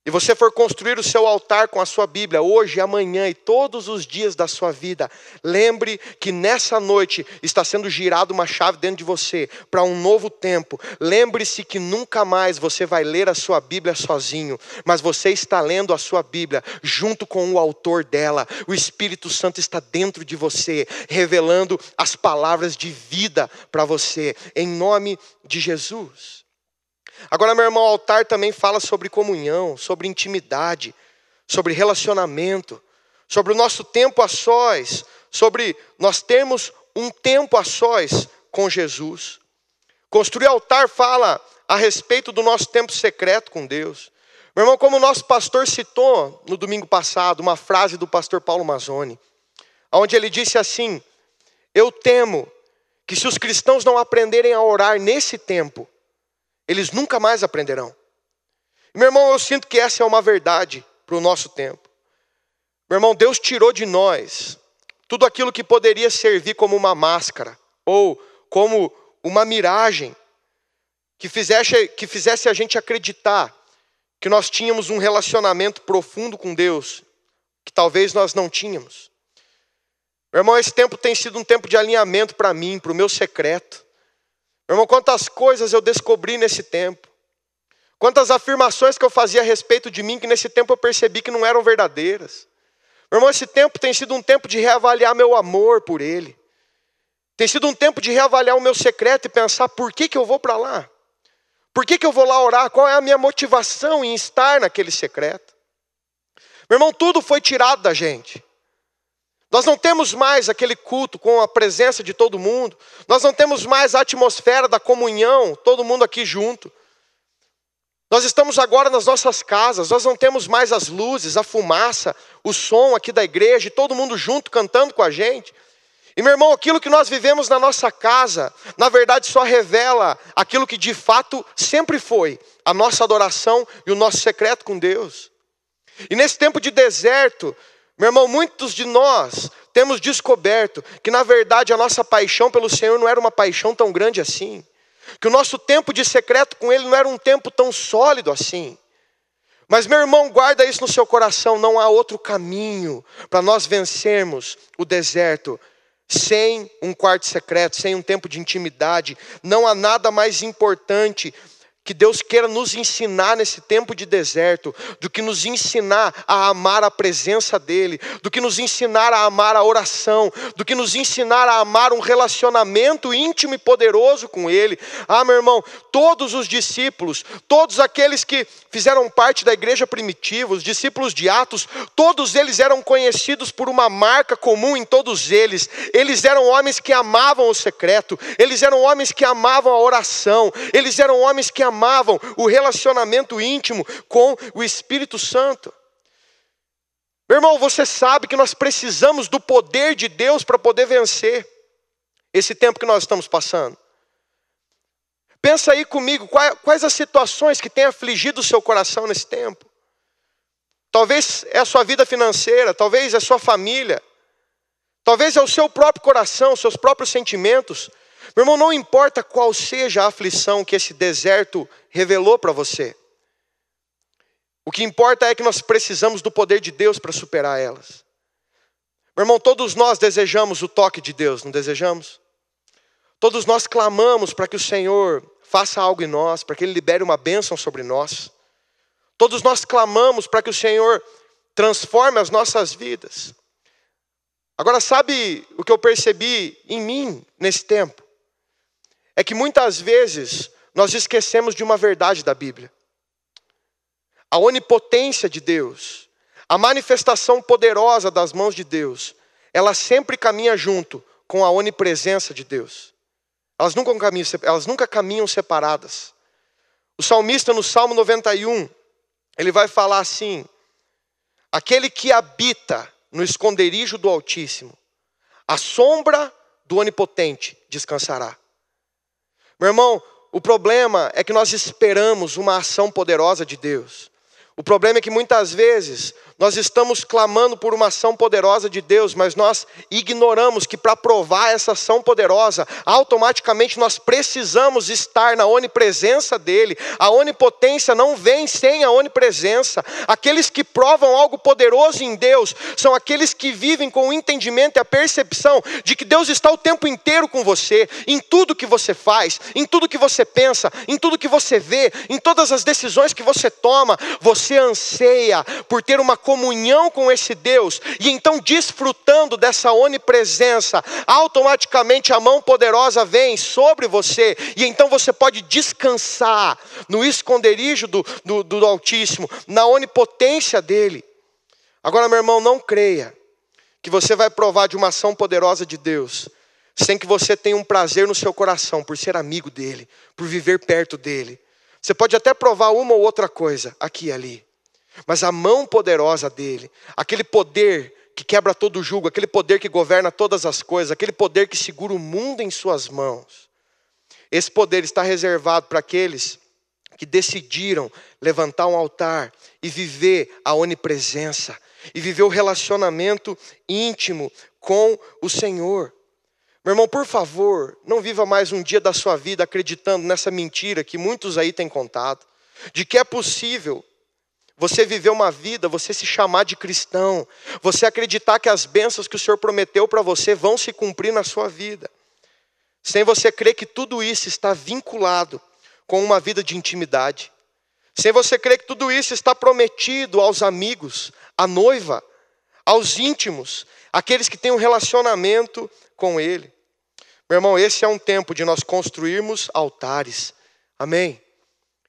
e você for construir o seu altar com a sua Bíblia, hoje, amanhã e todos os dias da sua vida, lembre que nessa noite está sendo girada uma chave dentro de você para um novo tempo. Lembre-se que nunca mais você vai ler a sua Bíblia sozinho, mas você está lendo a sua Bíblia junto com o autor dela. O Espírito Santo está dentro de você, revelando as palavras de vida para você, em nome de Jesus. Agora, meu irmão, altar também fala sobre comunhão, sobre intimidade, sobre relacionamento, sobre o nosso tempo a sós, sobre nós termos um tempo a sós com Jesus. Construir altar fala a respeito do nosso tempo secreto com Deus. Meu irmão, como o nosso pastor citou no domingo passado, uma frase do pastor Paulo Mazzoni, onde ele disse assim: Eu temo que se os cristãos não aprenderem a orar nesse tempo, eles nunca mais aprenderão. Meu irmão, eu sinto que essa é uma verdade para o nosso tempo. Meu irmão, Deus tirou de nós tudo aquilo que poderia servir como uma máscara ou como uma miragem que fizesse, que fizesse a gente acreditar que nós tínhamos um relacionamento profundo com Deus, que talvez nós não tínhamos. Meu irmão, esse tempo tem sido um tempo de alinhamento para mim, para o meu secreto. Meu irmão, quantas coisas eu descobri nesse tempo. Quantas afirmações que eu fazia a respeito de mim que nesse tempo eu percebi que não eram verdadeiras. Meu irmão, esse tempo tem sido um tempo de reavaliar meu amor por Ele. Tem sido um tempo de reavaliar o meu secreto e pensar por que, que eu vou para lá. Por que, que eu vou lá orar? Qual é a minha motivação em estar naquele secreto? Meu irmão, tudo foi tirado da gente. Nós não temos mais aquele culto com a presença de todo mundo. Nós não temos mais a atmosfera da comunhão, todo mundo aqui junto. Nós estamos agora nas nossas casas, nós não temos mais as luzes, a fumaça, o som aqui da igreja, e todo mundo junto cantando com a gente. E meu irmão, aquilo que nós vivemos na nossa casa, na verdade só revela aquilo que de fato sempre foi a nossa adoração e o nosso secreto com Deus. E nesse tempo de deserto, meu irmão, muitos de nós temos descoberto que, na verdade, a nossa paixão pelo Senhor não era uma paixão tão grande assim. Que o nosso tempo de secreto com Ele não era um tempo tão sólido assim. Mas, meu irmão, guarda isso no seu coração: não há outro caminho para nós vencermos o deserto sem um quarto secreto, sem um tempo de intimidade. Não há nada mais importante que Deus queira nos ensinar nesse tempo de deserto, do que nos ensinar a amar a presença dEle, do que nos ensinar a amar a oração, do que nos ensinar a amar um relacionamento íntimo e poderoso com Ele. Ah, meu irmão, todos os discípulos, todos aqueles que fizeram parte da igreja primitiva, os discípulos de Atos, todos eles eram conhecidos por uma marca comum em todos eles. Eles eram homens que amavam o secreto, eles eram homens que amavam a oração, eles eram homens que amavam amavam o relacionamento íntimo com o Espírito Santo. Meu irmão, você sabe que nós precisamos do poder de Deus para poder vencer esse tempo que nós estamos passando. Pensa aí comigo, quais as situações que têm afligido o seu coração nesse tempo? Talvez é a sua vida financeira, talvez é a sua família, talvez é o seu próprio coração, seus próprios sentimentos, meu irmão, não importa qual seja a aflição que esse deserto revelou para você, o que importa é que nós precisamos do poder de Deus para superar elas. Meu irmão, todos nós desejamos o toque de Deus, não desejamos? Todos nós clamamos para que o Senhor faça algo em nós, para que Ele libere uma bênção sobre nós. Todos nós clamamos para que o Senhor transforme as nossas vidas. Agora, sabe o que eu percebi em mim nesse tempo? É que muitas vezes nós esquecemos de uma verdade da Bíblia. A onipotência de Deus, a manifestação poderosa das mãos de Deus, ela sempre caminha junto com a onipresença de Deus. Elas nunca caminham, elas nunca caminham separadas. O salmista no Salmo 91, ele vai falar assim: Aquele que habita no esconderijo do Altíssimo, a sombra do Onipotente descansará. Meu irmão, o problema é que nós esperamos uma ação poderosa de Deus. O problema é que muitas vezes nós estamos clamando por uma ação poderosa de Deus, mas nós ignoramos que para provar essa ação poderosa, automaticamente nós precisamos estar na onipresença dEle. A onipotência não vem sem a onipresença. Aqueles que provam algo poderoso em Deus são aqueles que vivem com o entendimento e a percepção de que Deus está o tempo inteiro com você, em tudo que você faz, em tudo que você pensa, em tudo que você vê, em todas as decisões que você toma. Você anseia por ter uma comunhão com esse Deus, e então desfrutando dessa onipresença, automaticamente a mão poderosa vem sobre você, e então você pode descansar no esconderijo do, do, do Altíssimo, na onipotência dEle. Agora, meu irmão, não creia que você vai provar de uma ação poderosa de Deus, sem que você tenha um prazer no seu coração por ser amigo dEle, por viver perto dEle. Você pode até provar uma ou outra coisa, aqui e ali. Mas a mão poderosa dele, aquele poder que quebra todo o jugo, aquele poder que governa todas as coisas, aquele poder que segura o mundo em suas mãos. Esse poder está reservado para aqueles que decidiram levantar um altar e viver a onipresença, e viver o relacionamento íntimo com o Senhor. Meu irmão, por favor, não viva mais um dia da sua vida acreditando nessa mentira que muitos aí têm contado, de que é possível você viver uma vida, você se chamar de cristão, você acreditar que as bênçãos que o Senhor prometeu para você vão se cumprir na sua vida, sem você crer que tudo isso está vinculado com uma vida de intimidade, sem você crer que tudo isso está prometido aos amigos, à noiva, aos íntimos, aqueles que têm um relacionamento com Ele. Meu irmão, esse é um tempo de nós construirmos altares, amém?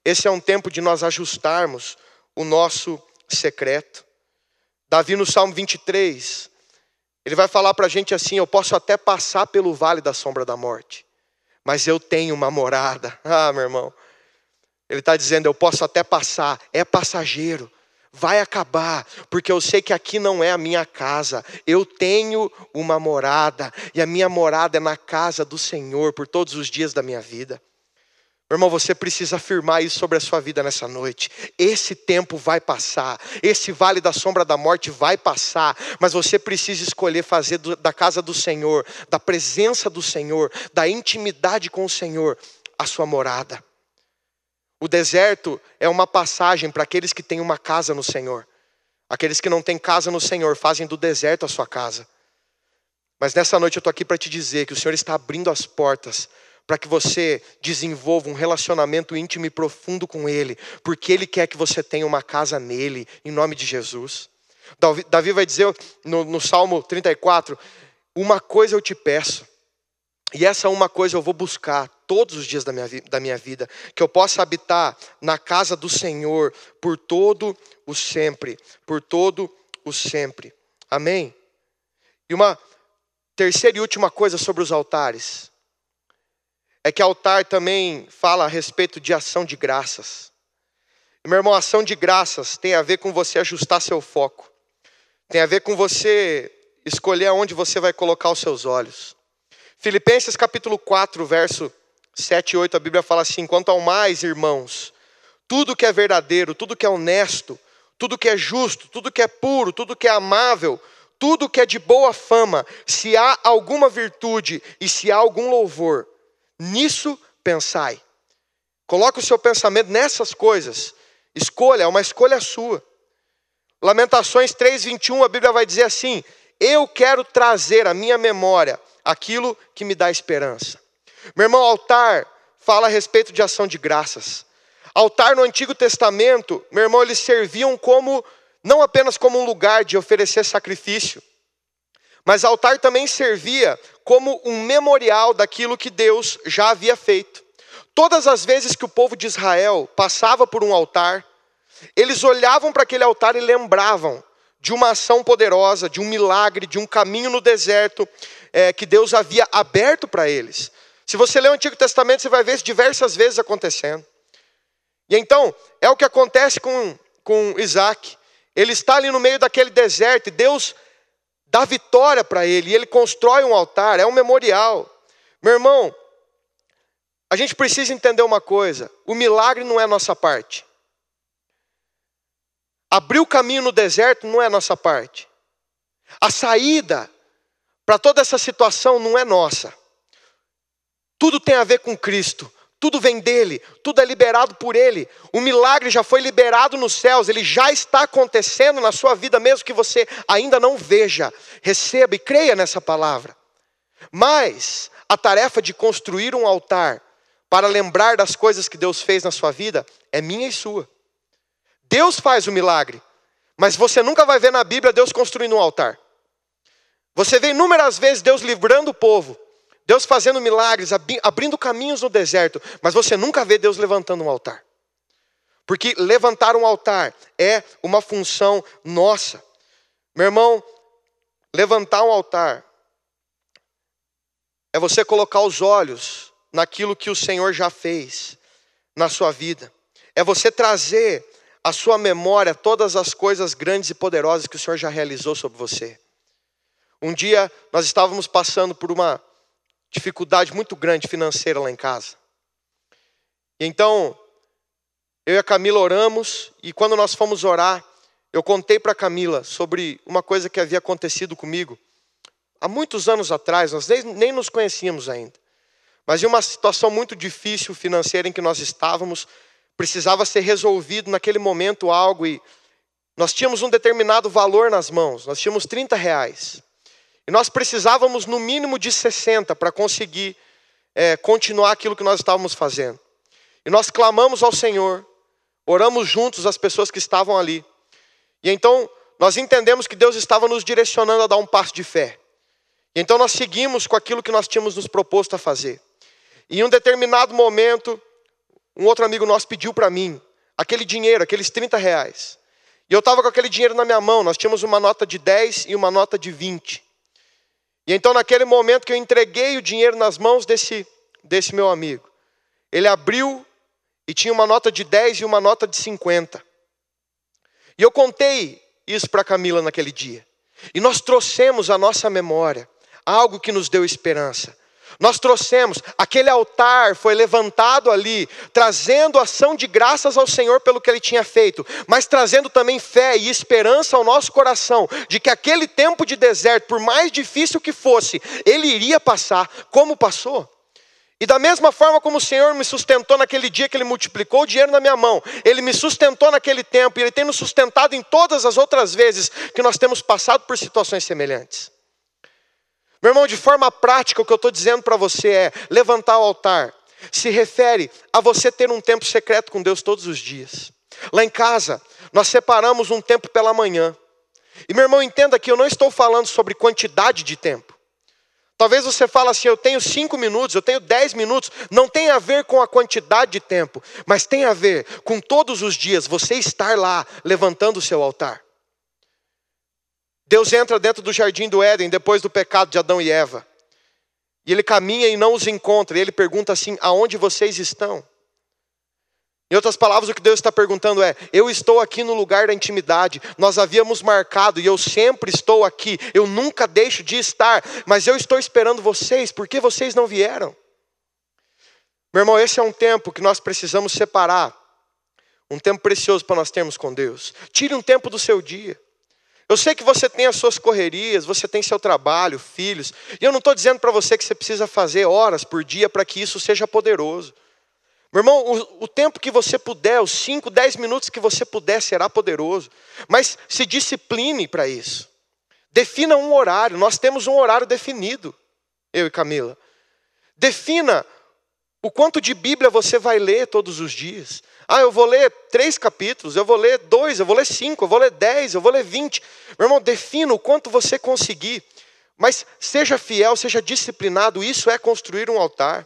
Esse é um tempo de nós ajustarmos o nosso secreto. Davi, no Salmo 23, ele vai falar para a gente assim: Eu posso até passar pelo vale da sombra da morte, mas eu tenho uma morada. (laughs) Ah, meu irmão. Ele está dizendo: Eu posso até passar, é passageiro, vai acabar, porque eu sei que aqui não é a minha casa, eu tenho uma morada, e a minha morada é na casa do Senhor por todos os dias da minha vida. Meu irmão, você precisa afirmar isso sobre a sua vida nessa noite. Esse tempo vai passar, esse vale da sombra da morte vai passar, mas você precisa escolher fazer da casa do Senhor, da presença do Senhor, da intimidade com o Senhor, a sua morada. O deserto é uma passagem para aqueles que têm uma casa no Senhor. Aqueles que não têm casa no Senhor fazem do deserto a sua casa. Mas nessa noite eu estou aqui para te dizer que o Senhor está abrindo as portas para que você desenvolva um relacionamento íntimo e profundo com Ele, porque Ele quer que você tenha uma casa nele, em nome de Jesus. Davi vai dizer no, no Salmo 34: Uma coisa eu te peço, e essa uma coisa eu vou buscar todos os dias da minha, da minha vida, que eu possa habitar na casa do Senhor por todo o sempre, por todo o sempre. Amém? E uma terceira e última coisa sobre os altares é que altar também fala a respeito de ação de graças. E, meu irmão, ação de graças tem a ver com você ajustar seu foco, tem a ver com você escolher aonde você vai colocar os seus olhos. Filipenses capítulo 4, verso 7 e 8, a Bíblia fala assim: quanto ao mais, irmãos, tudo que é verdadeiro, tudo que é honesto, tudo que é justo, tudo que é puro, tudo que é amável, tudo que é de boa fama, se há alguma virtude e se há algum louvor, Nisso pensai. Coloque o seu pensamento nessas coisas. Escolha, é uma escolha sua. Lamentações 3:21, a Bíblia vai dizer assim: Eu quero trazer à minha memória aquilo que me dá esperança. Meu irmão, altar fala a respeito de ação de graças. Altar no Antigo Testamento, meu irmão, eles serviam como não apenas como um lugar de oferecer sacrifício, mas altar também servia como um memorial daquilo que Deus já havia feito. Todas as vezes que o povo de Israel passava por um altar, eles olhavam para aquele altar e lembravam de uma ação poderosa, de um milagre, de um caminho no deserto é, que Deus havia aberto para eles. Se você ler o Antigo Testamento, você vai ver isso diversas vezes acontecendo. E então, é o que acontece com, com Isaac. Ele está ali no meio daquele deserto e Deus dá vitória para ele, e ele constrói um altar, é um memorial. Meu irmão, a gente precisa entender uma coisa: o milagre não é nossa parte. abrir o caminho no deserto não é nossa parte. A saída para toda essa situação não é nossa. Tudo tem a ver com Cristo. Tudo vem dele, tudo é liberado por ele. O milagre já foi liberado nos céus, ele já está acontecendo na sua vida, mesmo que você ainda não veja. Receba e creia nessa palavra. Mas a tarefa de construir um altar para lembrar das coisas que Deus fez na sua vida é minha e sua. Deus faz o milagre, mas você nunca vai ver na Bíblia Deus construindo um altar. Você vê inúmeras vezes Deus livrando o povo, Deus fazendo milagres, abrindo caminhos no deserto, mas você nunca vê Deus levantando um altar. Porque levantar um altar é uma função nossa. Meu irmão, levantar um altar é você colocar os olhos naquilo que o Senhor já fez na sua vida. É você trazer à sua memória todas as coisas grandes e poderosas que o Senhor já realizou sobre você. Um dia nós estávamos passando por uma dificuldade muito grande financeira lá em casa. E então, eu e a Camila oramos, e quando nós fomos orar, eu contei para a Camila sobre uma coisa que havia acontecido comigo há muitos anos atrás, nós nem, nem nos conhecíamos ainda. Mas em uma situação muito difícil financeira em que nós estávamos, precisava ser resolvido naquele momento algo e nós tínhamos um determinado valor nas mãos, nós tínhamos 30 reais. E nós precisávamos no mínimo de 60 para conseguir é, continuar aquilo que nós estávamos fazendo. E nós clamamos ao Senhor, oramos juntos as pessoas que estavam ali. E então nós entendemos que Deus estava nos direcionando a dar um passo de fé. E então nós seguimos com aquilo que nós tínhamos nos proposto a fazer. E em um determinado momento, um outro amigo nosso pediu para mim aquele dinheiro, aqueles 30 reais. E eu estava com aquele dinheiro na minha mão, nós tínhamos uma nota de 10 e uma nota de 20. E então, naquele momento que eu entreguei o dinheiro nas mãos desse, desse meu amigo, ele abriu e tinha uma nota de 10 e uma nota de 50. E eu contei isso para Camila naquele dia. E nós trouxemos à nossa memória algo que nos deu esperança. Nós trouxemos, aquele altar foi levantado ali, trazendo ação de graças ao Senhor pelo que ele tinha feito, mas trazendo também fé e esperança ao nosso coração de que aquele tempo de deserto, por mais difícil que fosse, ele iria passar, como passou. E da mesma forma como o Senhor me sustentou naquele dia que Ele multiplicou o dinheiro na minha mão, Ele me sustentou naquele tempo e Ele tem nos sustentado em todas as outras vezes que nós temos passado por situações semelhantes. Meu irmão, de forma prática, o que eu estou dizendo para você é: levantar o altar se refere a você ter um tempo secreto com Deus todos os dias. Lá em casa, nós separamos um tempo pela manhã. E meu irmão, entenda que eu não estou falando sobre quantidade de tempo. Talvez você fale assim, eu tenho cinco minutos, eu tenho dez minutos. Não tem a ver com a quantidade de tempo, mas tem a ver com todos os dias você estar lá levantando o seu altar. Deus entra dentro do jardim do Éden depois do pecado de Adão e Eva. E ele caminha e não os encontra. E ele pergunta assim: aonde vocês estão? Em outras palavras, o que Deus está perguntando é: eu estou aqui no lugar da intimidade, nós havíamos marcado e eu sempre estou aqui, eu nunca deixo de estar, mas eu estou esperando vocês, por que vocês não vieram? Meu irmão, esse é um tempo que nós precisamos separar, um tempo precioso para nós termos com Deus. Tire um tempo do seu dia. Eu sei que você tem as suas correrias, você tem seu trabalho, filhos, e eu não estou dizendo para você que você precisa fazer horas por dia para que isso seja poderoso. Meu irmão, o, o, tempo que você puder, os 5, 10 minutos que você puder, será poderoso. Mas se discipline para isso. Defina um horário, nós temos um horário definido, eu e Camila. Defina o quanto de Bíblia você vai ler todos os dias. Ah, eu vou ler três capítulos, eu vou ler dois, eu vou ler cinco, eu vou ler dez, eu vou ler vinte. Meu irmão, defina o quanto você conseguir. Mas seja fiel, seja disciplinado, isso é construir um altar.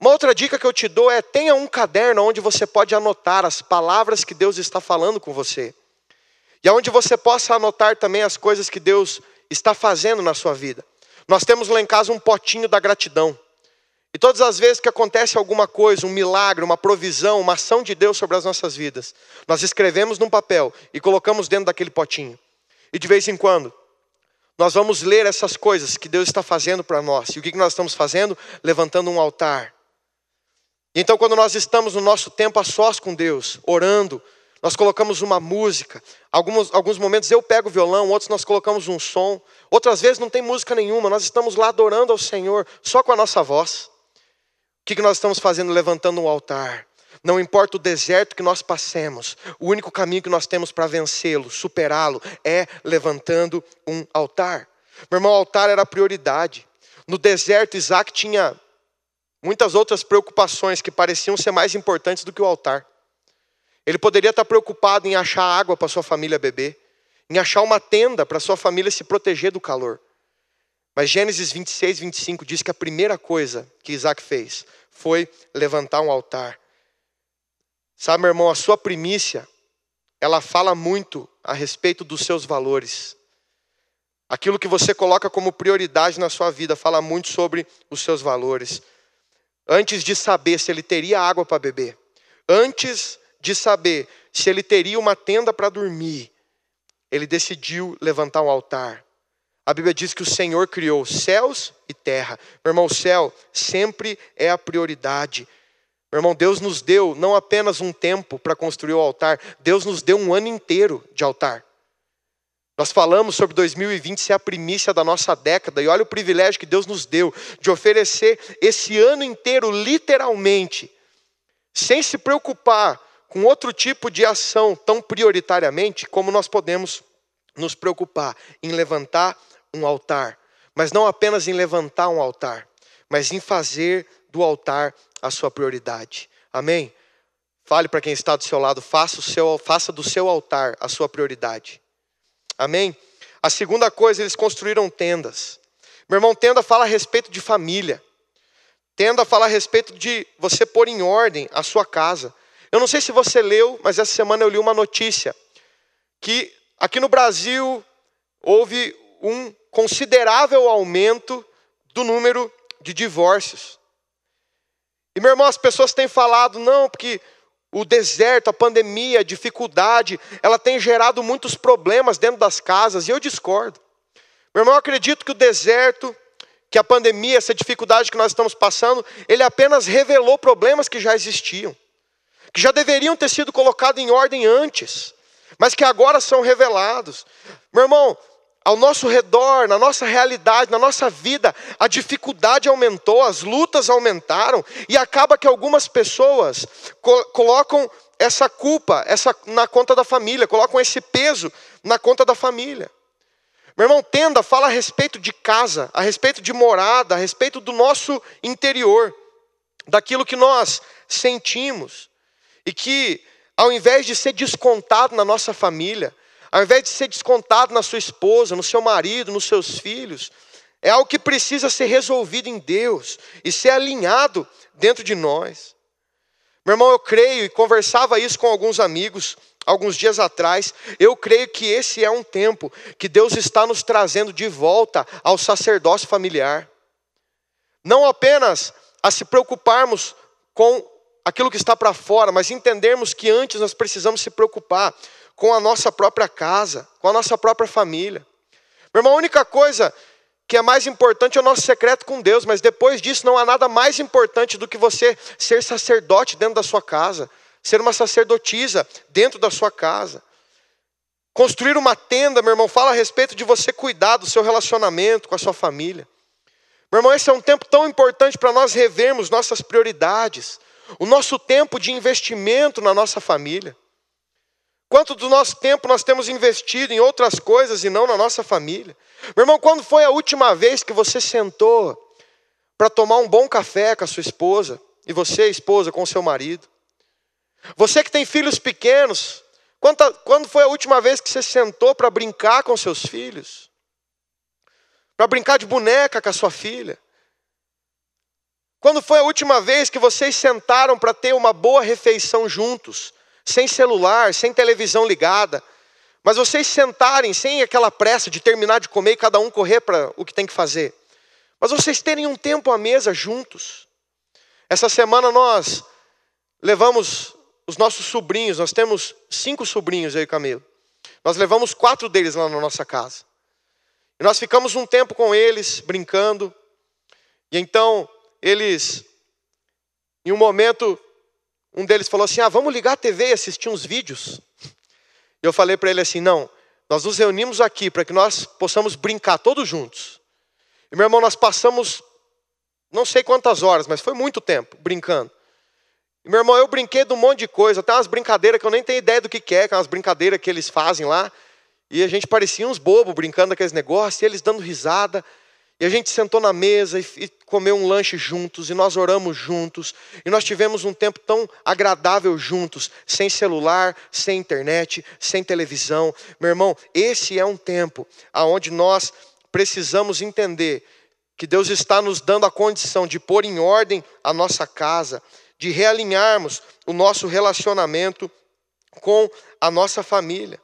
Uma outra dica que eu te dou é: tenha um caderno onde você pode anotar as palavras que Deus está falando com você. E onde você possa anotar também as coisas que Deus está fazendo na sua vida. Nós temos lá em casa um potinho da gratidão. E todas as vezes que acontece alguma coisa, um milagre, uma provisão, uma ação de Deus sobre as nossas vidas, nós escrevemos num papel e colocamos dentro daquele potinho. E de vez em quando, nós vamos ler essas coisas que Deus está fazendo para nós. E o que nós estamos fazendo? Levantando um altar. E então, quando nós estamos no nosso tempo a sós com Deus, orando, nós colocamos uma música. Alguns, alguns momentos eu pego o violão, outros nós colocamos um som. Outras vezes não tem música nenhuma, nós estamos lá adorando ao Senhor, só com a nossa voz. O que, nós estamos fazendo? Levantando um altar. Não importa o deserto que nós passemos, o único caminho que nós temos para vencê-lo, superá-lo, é levantando um altar. Meu irmão, o altar era a prioridade. No deserto, Isaac tinha muitas outras preocupações que pareciam ser mais importantes do que o altar. Ele poderia estar preocupado em achar água para sua família beber, em achar uma tenda para sua família se proteger do calor. Mas Gênesis 26, 25 diz que a primeira coisa que Isaac fez foi levantar um altar. Sabe, meu irmão, a sua primícia, ela fala muito a respeito dos seus valores. Aquilo que você coloca como prioridade na sua vida fala muito sobre os seus valores. Antes de saber se ele teria água para beber, antes de saber se ele teria uma tenda para dormir, ele decidiu levantar um altar. A Bíblia diz que o Senhor criou céus e terra. Meu irmão, o céu sempre é a prioridade. Meu irmão, Deus nos deu não apenas um tempo para construir o altar, Deus nos deu um ano inteiro de altar. Nós falamos sobre 2020 ser a primícia da nossa década, e olha o privilégio que Deus nos deu de oferecer esse ano inteiro, literalmente, sem se preocupar com outro tipo de ação tão prioritariamente como nós podemos nos preocupar em levantar um altar, mas não apenas em levantar um altar, mas em fazer do altar a sua prioridade. Amém? Fale para quem está do seu lado, faça, seu, faça do seu altar a sua prioridade. Amém? A segunda coisa, eles construíram tendas. Meu irmão, tenda fala a respeito de família. Tenda fala a respeito de você pôr em ordem a sua casa. Eu não sei se você leu, mas essa semana eu li uma notícia que aqui no Brasil houve um considerável aumento do número de divórcios. E meu irmão, as pessoas têm falado, não, porque o deserto, a pandemia, a dificuldade, ela tem gerado muitos problemas dentro das casas, e eu discordo. Meu irmão, eu acredito que o deserto, que a pandemia, essa dificuldade que nós estamos passando, ele apenas revelou problemas que já existiam, que já deveriam ter sido colocados em ordem antes, mas que agora são revelados. Meu irmão, ao nosso redor, na nossa realidade, na nossa vida, a dificuldade aumentou, as lutas aumentaram, e acaba que algumas pessoas colocam essa culpa essa, na conta da família, colocam esse peso na conta da família. Meu irmão, tenda fala a respeito de casa, a respeito de morada, a respeito do nosso interior, daquilo que nós sentimos, e que, ao invés de ser descontado na nossa família, ao invés de ser descontado na sua esposa, no seu marido, nos seus filhos, é algo que precisa ser resolvido em Deus e ser alinhado dentro de nós. Meu irmão, eu creio, e conversava isso com alguns amigos alguns dias atrás, eu creio que esse é um tempo que Deus está nos trazendo de volta ao sacerdócio familiar. Não apenas a se preocuparmos com aquilo que está para fora, mas entendermos que antes nós precisamos se preocupar com a nossa própria casa, com a nossa própria família. Meu irmão, a única coisa que é mais importante é o nosso secreto com Deus, mas depois disso não há nada mais importante do que você ser sacerdote dentro da sua casa, ser uma sacerdotisa dentro da sua casa. Construir uma tenda, meu irmão, fala a respeito de você cuidar do seu relacionamento com a sua família. Meu irmão, esse é um tempo tão importante para nós revermos nossas prioridades, o nosso tempo de investimento na nossa família. Quanto do nosso tempo nós temos investido em outras coisas e não na nossa família? Meu irmão, quando foi a última vez que você sentou para tomar um bom café com a sua esposa e você, esposa, com o seu marido? Você que tem filhos pequenos, quando foi a última vez que você sentou para brincar com seus filhos? Para brincar de boneca com a sua filha? Quando foi a última vez que vocês sentaram para ter uma boa refeição juntos? Sem celular, sem televisão ligada, mas vocês sentarem sem aquela pressa de terminar de comer e cada um correr para o que tem que fazer, mas vocês terem um tempo à mesa juntos. Essa semana nós levamos os nossos sobrinhos, nós temos cinco sobrinhos, e Camilo. Nós levamos quatro deles lá na nossa casa. E nós ficamos um tempo com eles, brincando. E então, eles, em um momento, um deles falou assim: Ah, vamos ligar a TV e assistir uns vídeos. Eu falei para ele assim: não, nós nos reunimos aqui para que nós possamos brincar todos juntos. E meu irmão, nós passamos não sei quantas horas, mas foi muito tempo brincando. E, meu irmão, eu brinquei de um monte de coisa, até umas brincadeiras que eu nem tenho ideia do que, é, que é umas brincadeiras que eles fazem lá. E a gente parecia uns bobos brincando daqueles negócios, e eles dando risada. E a gente sentou na mesa e, e comeu um lanche juntos, e nós oramos juntos, e nós tivemos um tempo tão agradável juntos, sem celular, sem internet, sem televisão. Meu irmão, esse é um tempo aonde nós precisamos entender que Deus está nos dando a condição de pôr em ordem a nossa casa, de realinharmos o nosso relacionamento com a nossa família.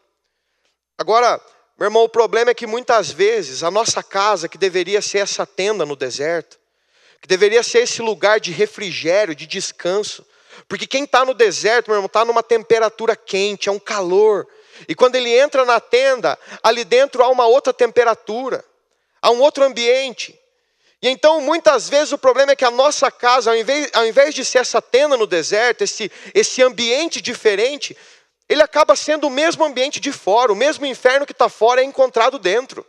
Agora, meu irmão, o problema é que muitas vezes a nossa casa, que deveria ser essa tenda no deserto, que deveria ser esse lugar de refrigério, de descanso, porque quem está no deserto, meu irmão, está numa temperatura quente, é um calor, e quando ele entra na tenda, ali dentro há uma outra temperatura, há um outro ambiente, e então, muitas vezes, o problema é que a nossa casa, ao invés, ao invés de ser essa tenda no deserto, esse, esse ambiente diferente, ele acaba sendo o mesmo ambiente de fora, o mesmo inferno que está fora é encontrado dentro.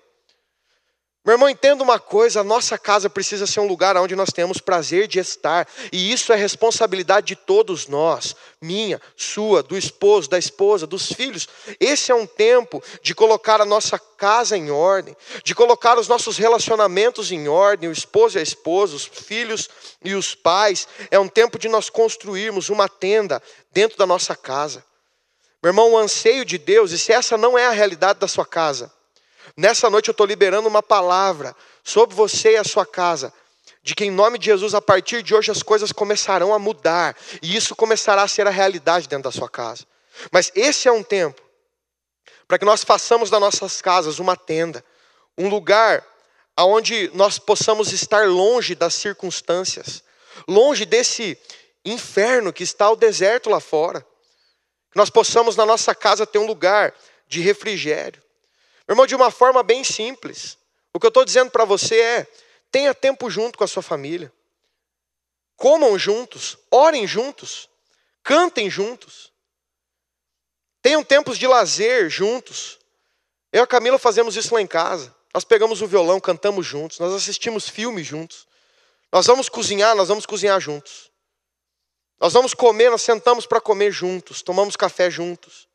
Meu irmão, entenda uma coisa: a nossa casa precisa ser um lugar onde nós temos prazer de estar, e isso é responsabilidade de todos nós, minha, sua, do esposo, da esposa, dos filhos. Esse é um tempo de colocar a nossa casa em ordem, de colocar os nossos relacionamentos em ordem, o esposo e a esposa, os filhos e os pais. É um tempo de nós construirmos uma tenda dentro da nossa casa. Meu irmão, o anseio de Deus, e se essa não é a realidade da sua casa, Nessa noite eu estou liberando uma palavra sobre você e a sua casa, de que em nome de Jesus, a partir de hoje, as coisas começarão a mudar, e isso começará a ser a realidade dentro da sua casa. Mas esse é um tempo para que nós façamos das nossas casas uma tenda, um lugar onde nós possamos estar longe das circunstâncias, longe desse inferno que está o deserto lá fora. Que nós possamos na nossa casa ter um lugar de refrigério. Meu irmão, de uma forma bem simples. O que eu estou dizendo para você é: tenha tempo junto com a sua família. Comam juntos, orem juntos, cantem juntos. Tenham tempos de lazer juntos. Eu e a Camila fazemos isso lá em casa. Nós pegamos o violão, cantamos juntos, nós assistimos filmes juntos. Nós vamos cozinhar, nós vamos cozinhar juntos. Nós vamos comer, nós sentamos para comer juntos, tomamos café juntos.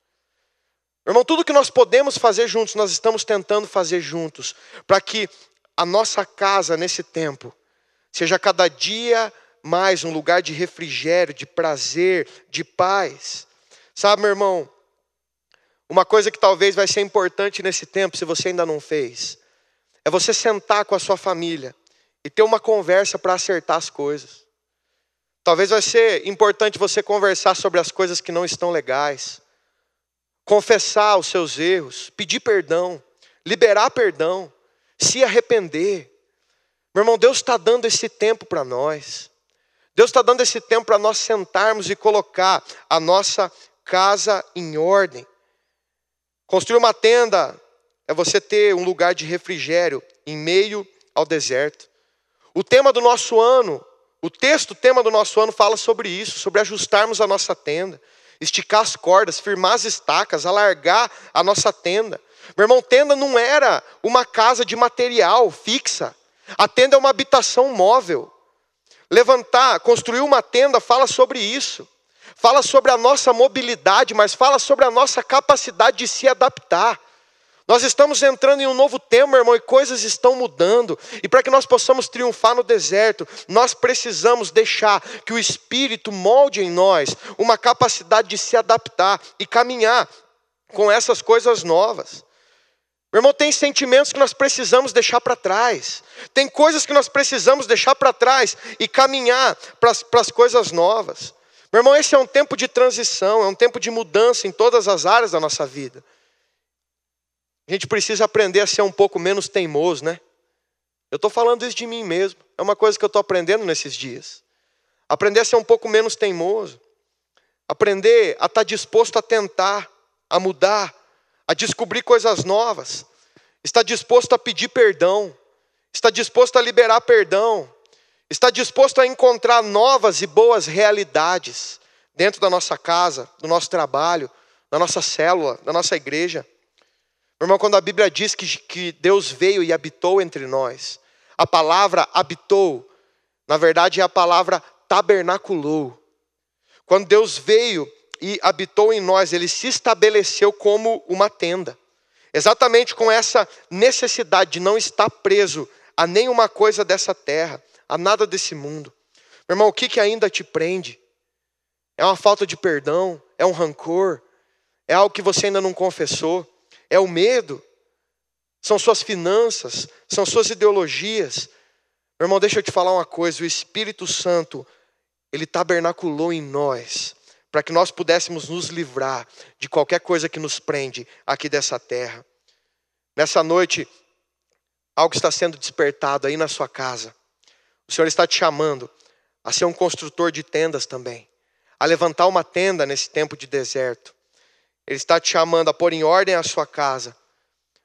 Irmão, tudo que nós podemos fazer juntos, nós estamos tentando fazer juntos, para que a nossa casa nesse tempo seja cada dia mais um lugar de refrigério, de prazer, de paz. Sabe, meu irmão, uma coisa que talvez vai ser importante nesse tempo, se você ainda não fez, é você sentar com a sua família e ter uma conversa para acertar as coisas. Talvez vai ser importante você conversar sobre as coisas que não estão legais confessar os seus erros, pedir perdão, liberar perdão, se arrepender. Meu irmão, Deus está dando esse tempo para nós. Deus está dando esse tempo para nós sentarmos e colocar a nossa casa em ordem. Construir uma tenda é você ter um lugar de refrigério em meio ao deserto. O tema do nosso ano, o texto tema do nosso ano fala sobre isso, sobre ajustarmos a nossa tenda esticar as cordas, firmar as estacas, alargar a nossa tenda. Meu irmão, tenda não era uma casa de material fixa. A tenda é uma habitação móvel. Levantar, construir uma tenda fala sobre isso. Fala sobre a nossa mobilidade, mas fala sobre a nossa capacidade de se adaptar. Nós estamos entrando em um novo tempo, irmão, e coisas estão mudando. E para que nós possamos triunfar no deserto, nós precisamos deixar que o Espírito molde em nós uma capacidade de se adaptar e caminhar com essas coisas novas. Meu irmão, tem sentimentos que nós precisamos deixar para trás, tem coisas que nós precisamos deixar para trás e caminhar para as coisas novas. Meu irmão, esse é um tempo de transição, é um tempo de mudança em todas as áreas da nossa vida. A gente precisa aprender a ser um pouco menos teimoso, né? Eu estou falando isso de mim mesmo. É uma coisa que eu estou aprendendo nesses dias. Aprender a ser um pouco menos teimoso. Aprender a estar tá disposto a tentar, a mudar, a descobrir coisas novas. Está disposto a pedir perdão. Está disposto a liberar perdão. Está disposto a encontrar novas e boas realidades dentro da nossa casa, do nosso trabalho, na nossa célula, na nossa igreja. Meu irmão, quando a Bíblia diz que, que Deus veio e habitou entre nós, a palavra habitou, na verdade é a palavra tabernaculou. Quando Deus veio e habitou em nós, ele se estabeleceu como uma tenda. Exatamente com essa necessidade de não estar preso a nenhuma coisa dessa terra, a nada desse mundo. Meu irmão, o que, que ainda te prende? É uma falta de perdão? É um rancor? É algo que você ainda não confessou? É o medo? São suas finanças? São suas ideologias? Meu irmão, deixa eu te falar uma coisa: o Espírito Santo, ele tabernaculou em nós, para que nós pudéssemos nos livrar de qualquer coisa que nos prende aqui dessa terra. Nessa noite, algo está sendo despertado aí na sua casa. O Senhor está te chamando a ser um construtor de tendas também, a levantar uma tenda nesse tempo de deserto. Ele está te chamando a pôr em ordem a sua casa,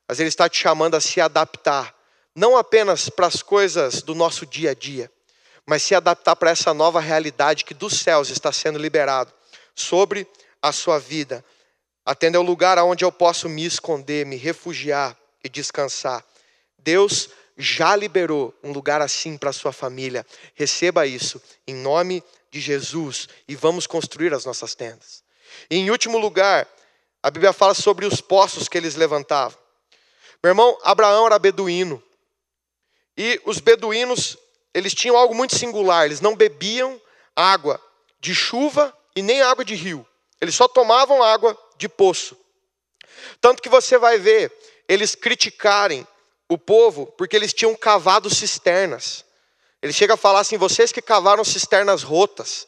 mas Ele está te chamando a se adaptar, não apenas para as coisas do nosso dia a dia, mas se adaptar para essa nova realidade que dos céus está sendo liberado sobre a sua vida. Atender o lugar aonde eu posso me esconder, me refugiar e descansar. Deus já liberou um lugar assim para a sua família. Receba isso em nome de Jesus e vamos construir as nossas tendas. E em último lugar, a Bíblia fala sobre os poços que eles levantavam. Meu irmão, Abraão era beduíno. E os beduínos, eles tinham algo muito singular, eles não bebiam água de chuva e nem água de rio. Eles só tomavam água de poço. Tanto que você vai ver eles criticarem o povo porque eles tinham cavado cisternas. Ele chega a falar assim: vocês que cavaram cisternas rotas.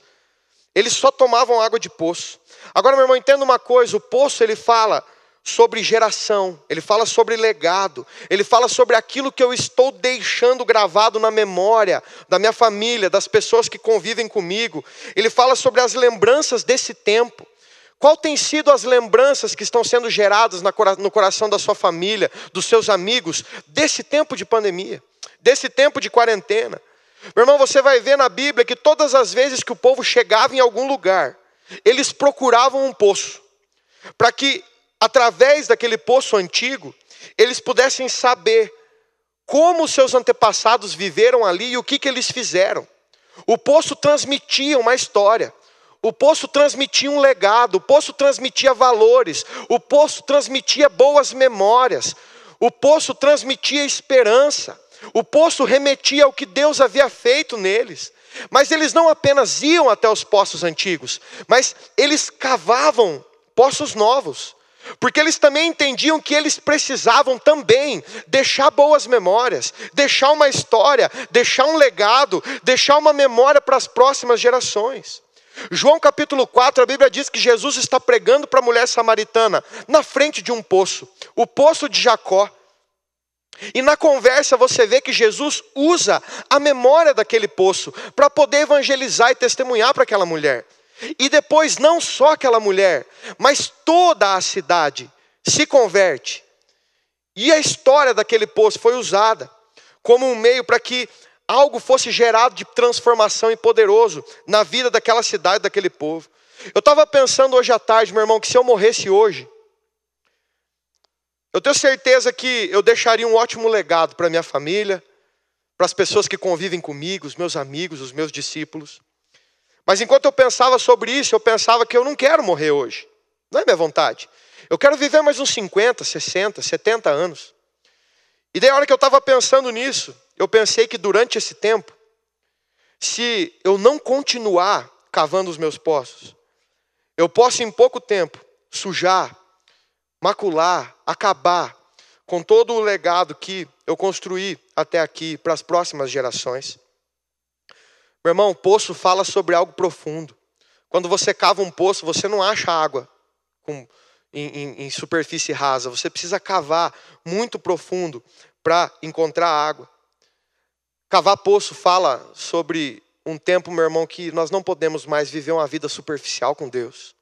Eles só tomavam água de poço. Agora, meu irmão, entenda uma coisa: o poço ele fala sobre geração, ele fala sobre legado, ele fala sobre aquilo que eu estou deixando gravado na memória da minha família, das pessoas que convivem comigo. Ele fala sobre as lembranças desse tempo. Qual tem sido as lembranças que estão sendo geradas no coração da sua família, dos seus amigos, desse tempo de pandemia, desse tempo de quarentena? Meu irmão, você vai ver na Bíblia que todas as vezes que o povo chegava em algum lugar, eles procuravam um poço, para que, através daquele poço antigo, eles pudessem saber como seus antepassados viveram ali e o que, que eles fizeram. O poço transmitia uma história. O poço transmitia um legado, o poço transmitia valores, o poço transmitia boas memórias, o poço transmitia esperança, o poço remetia ao que Deus havia feito neles. Mas eles não apenas iam até os poços antigos, mas eles cavavam poços novos. Porque eles também entendiam que eles precisavam também deixar boas memórias, deixar uma história, deixar um legado, deixar uma memória para as próximas gerações. João capítulo 4, a Bíblia diz que Jesus está pregando para a mulher samaritana na frente de um poço, o poço de Jacó. E na conversa você vê que Jesus usa a memória daquele poço para poder evangelizar e testemunhar para aquela mulher. E depois, não só aquela mulher, mas toda a cidade se converte. E a história daquele poço foi usada como um meio para que algo fosse gerado de transformação e poderoso na vida daquela cidade, daquele povo. Eu estava pensando hoje à tarde, meu irmão, que se eu morresse hoje, eu tenho certeza que eu deixaria um ótimo legado para minha família, para as pessoas que convivem comigo, os meus amigos, os meus discípulos. Mas enquanto eu pensava sobre isso, eu pensava que eu não quero morrer hoje. Não é minha vontade. Eu quero viver mais uns 50, 60, 70 anos. E daí a hora que eu estava pensando nisso, eu pensei que durante esse tempo, se eu não continuar cavando os meus poços, eu posso em pouco tempo sujar, macular, acabar com todo o legado que eu construí até aqui para as próximas gerações. Meu irmão, o poço fala sobre algo profundo. Quando você cava um poço, você não acha água com, em, em, em superfície rasa. Você precisa cavar muito profundo para encontrar água. Cavar poço fala sobre um tempo, meu irmão, que nós não podemos mais viver uma vida superficial com Deus.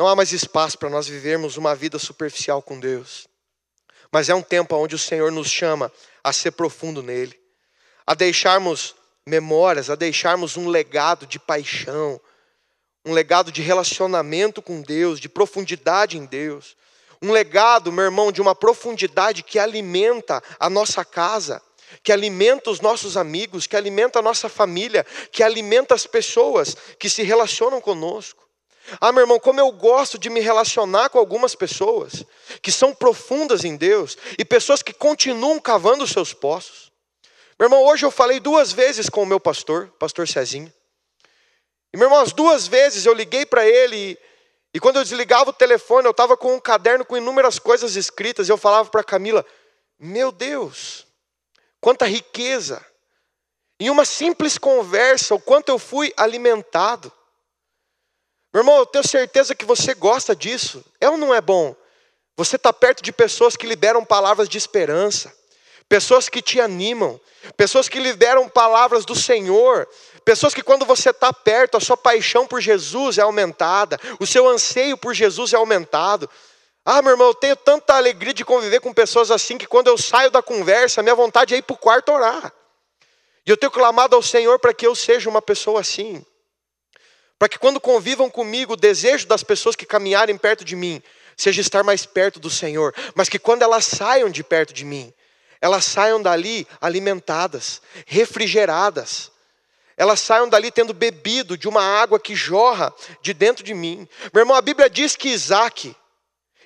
Não há mais espaço para nós vivermos uma vida superficial com Deus. Mas é um tempo onde o Senhor nos chama a ser profundo nele, a deixarmos memórias, a deixarmos um legado de paixão, um legado de relacionamento com Deus, de profundidade em Deus. Um legado, meu irmão, de uma profundidade que alimenta a nossa casa, que alimenta os nossos amigos, que alimenta a nossa família, que alimenta as pessoas que se relacionam conosco. Ah, meu irmão, como eu gosto de me relacionar com algumas pessoas que são profundas em Deus e pessoas que continuam cavando os seus poços. Meu irmão, hoje eu falei duas vezes com o meu pastor, pastor Cezinho. E meu irmão, as duas vezes eu liguei para ele e, e, quando eu desligava o telefone, eu estava com um caderno com inúmeras coisas escritas e eu falava para Camila: Meu Deus, quanta riqueza! Em uma simples conversa, o quanto eu fui alimentado. Meu irmão, eu tenho certeza que você gosta disso. É ou não é bom? Você está perto de pessoas que liberam palavras de esperança, pessoas que te animam, pessoas que liberam palavras do Senhor, pessoas que quando você está perto, a sua paixão por Jesus é aumentada, o seu anseio por Jesus é aumentado. Ah, meu irmão, eu tenho tanta alegria de conviver com pessoas assim que quando eu saio da conversa, minha vontade é ir para o quarto orar. E eu tenho clamado ao Senhor para que eu seja uma pessoa assim para que quando convivam comigo, o desejo das pessoas que caminharem perto de mim seja estar mais perto do Senhor, mas que quando elas saiam de perto de mim, elas saiam dali alimentadas, refrigeradas. Elas saiam dali tendo bebido de uma água que jorra de dentro de mim. Meu irmão, a Bíblia diz que Isaac,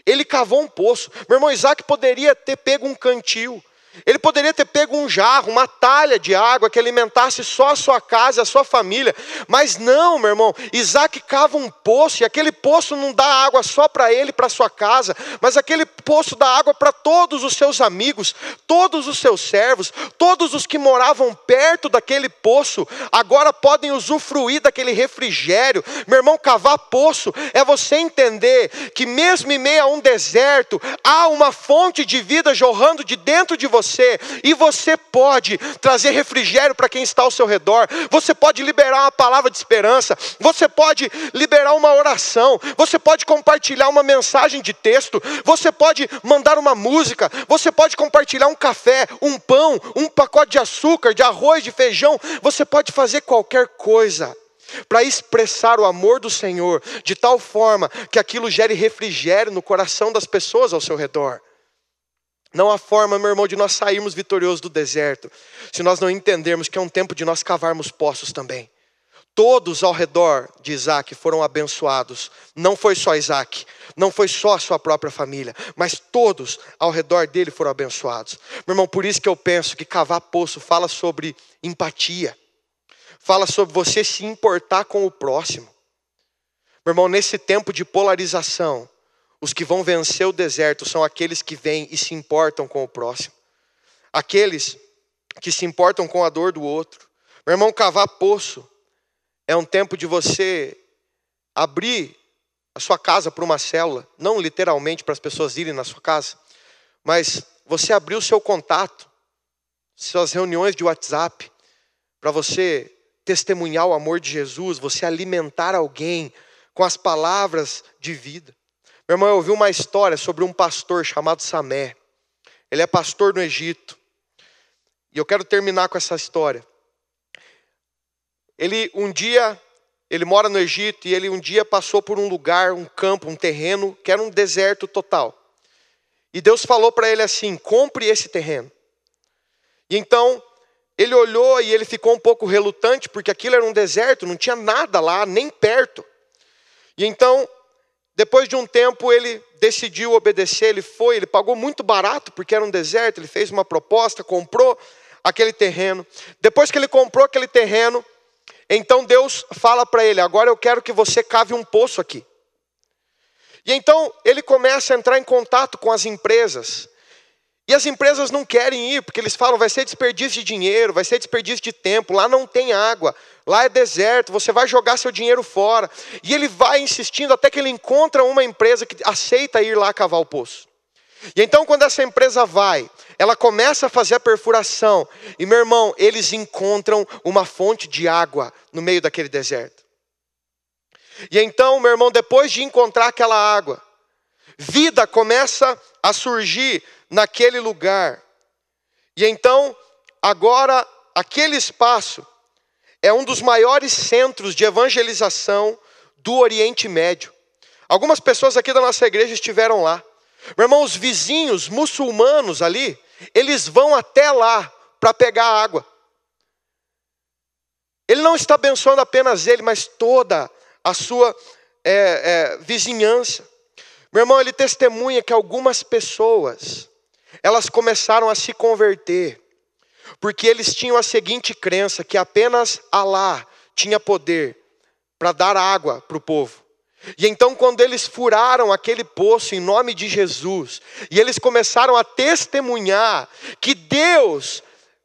ele cavou um poço. Meu irmão, Isaac poderia ter pego um cantil, ele poderia ter pego um jarro, uma talha de água que alimentasse só a sua casa, a sua família, mas não, meu irmão. Isaac cava um poço e aquele poço não dá água só para ele, para sua casa, mas aquele poço dá água para todos os seus amigos, todos os seus servos, todos os que moravam perto daquele poço, agora podem usufruir daquele refrigério. Meu irmão, cavar poço é você entender que mesmo em meio a um deserto, há uma fonte de vida jorrando de dentro de você você, e você pode trazer refrigério para quem está ao seu redor, você pode liberar uma palavra de esperança, você pode liberar uma oração, você pode compartilhar uma mensagem de texto, você pode mandar uma música, você pode compartilhar um café, um pão, um pacote de açúcar, de arroz, de feijão, você pode fazer qualquer coisa para expressar o amor do Senhor de tal forma que aquilo gere refrigério no coração das pessoas ao seu redor. Não há forma, meu irmão, de nós sairmos vitoriosos do deserto, se nós não entendermos que é um tempo de nós cavarmos poços também. Todos ao redor de Isaac foram abençoados. Não foi só Isaac, não foi só a sua própria família, mas todos ao redor dele foram abençoados. Meu irmão, por isso que eu penso que cavar poço fala sobre empatia, fala sobre você se importar com o próximo. Meu irmão, nesse tempo de polarização, os que vão vencer o deserto são aqueles que vêm e se importam com o próximo. Aqueles que se importam com a dor do outro. Meu irmão, cavar poço é um tempo de você abrir a sua casa para uma célula, não literalmente para as pessoas irem na sua casa, mas você abrir o seu contato, suas reuniões de WhatsApp, para você testemunhar o amor de Jesus, você alimentar alguém com as palavras de vida. Meu irmão, eu ouvi uma história sobre um pastor chamado Samé. Ele é pastor no Egito. E eu quero terminar com essa história. Ele um dia, ele mora no Egito e ele um dia passou por um lugar, um campo, um terreno que era um deserto total. E Deus falou para ele assim: compre esse terreno. E então ele olhou e ele ficou um pouco relutante, porque aquilo era um deserto, não tinha nada lá, nem perto. E então depois de um tempo, ele decidiu obedecer, ele foi, ele pagou muito barato, porque era um deserto, ele fez uma proposta, comprou aquele terreno. Depois que ele comprou aquele terreno, então Deus fala para ele: agora eu quero que você cave um poço aqui. E então ele começa a entrar em contato com as empresas. E as empresas não querem ir, porque eles falam: vai ser desperdício de dinheiro, vai ser desperdício de tempo, lá não tem água, lá é deserto, você vai jogar seu dinheiro fora. E ele vai insistindo até que ele encontra uma empresa que aceita ir lá cavar o poço. E então, quando essa empresa vai, ela começa a fazer a perfuração, e meu irmão, eles encontram uma fonte de água no meio daquele deserto. E então, meu irmão, depois de encontrar aquela água, vida começa a surgir naquele lugar. E então, agora, aquele espaço é um dos maiores centros de evangelização do Oriente Médio. Algumas pessoas aqui da nossa igreja estiveram lá. Meu irmão, os vizinhos muçulmanos ali, eles vão até lá para pegar água. Ele não está abençoando apenas ele, mas toda a sua é, é, vizinhança. Meu irmão, ele testemunha que algumas pessoas, elas começaram a se converter, porque eles tinham a seguinte crença: que apenas Alá tinha poder para dar água para o povo. E então, quando eles furaram aquele poço em nome de Jesus, e eles começaram a testemunhar que Deus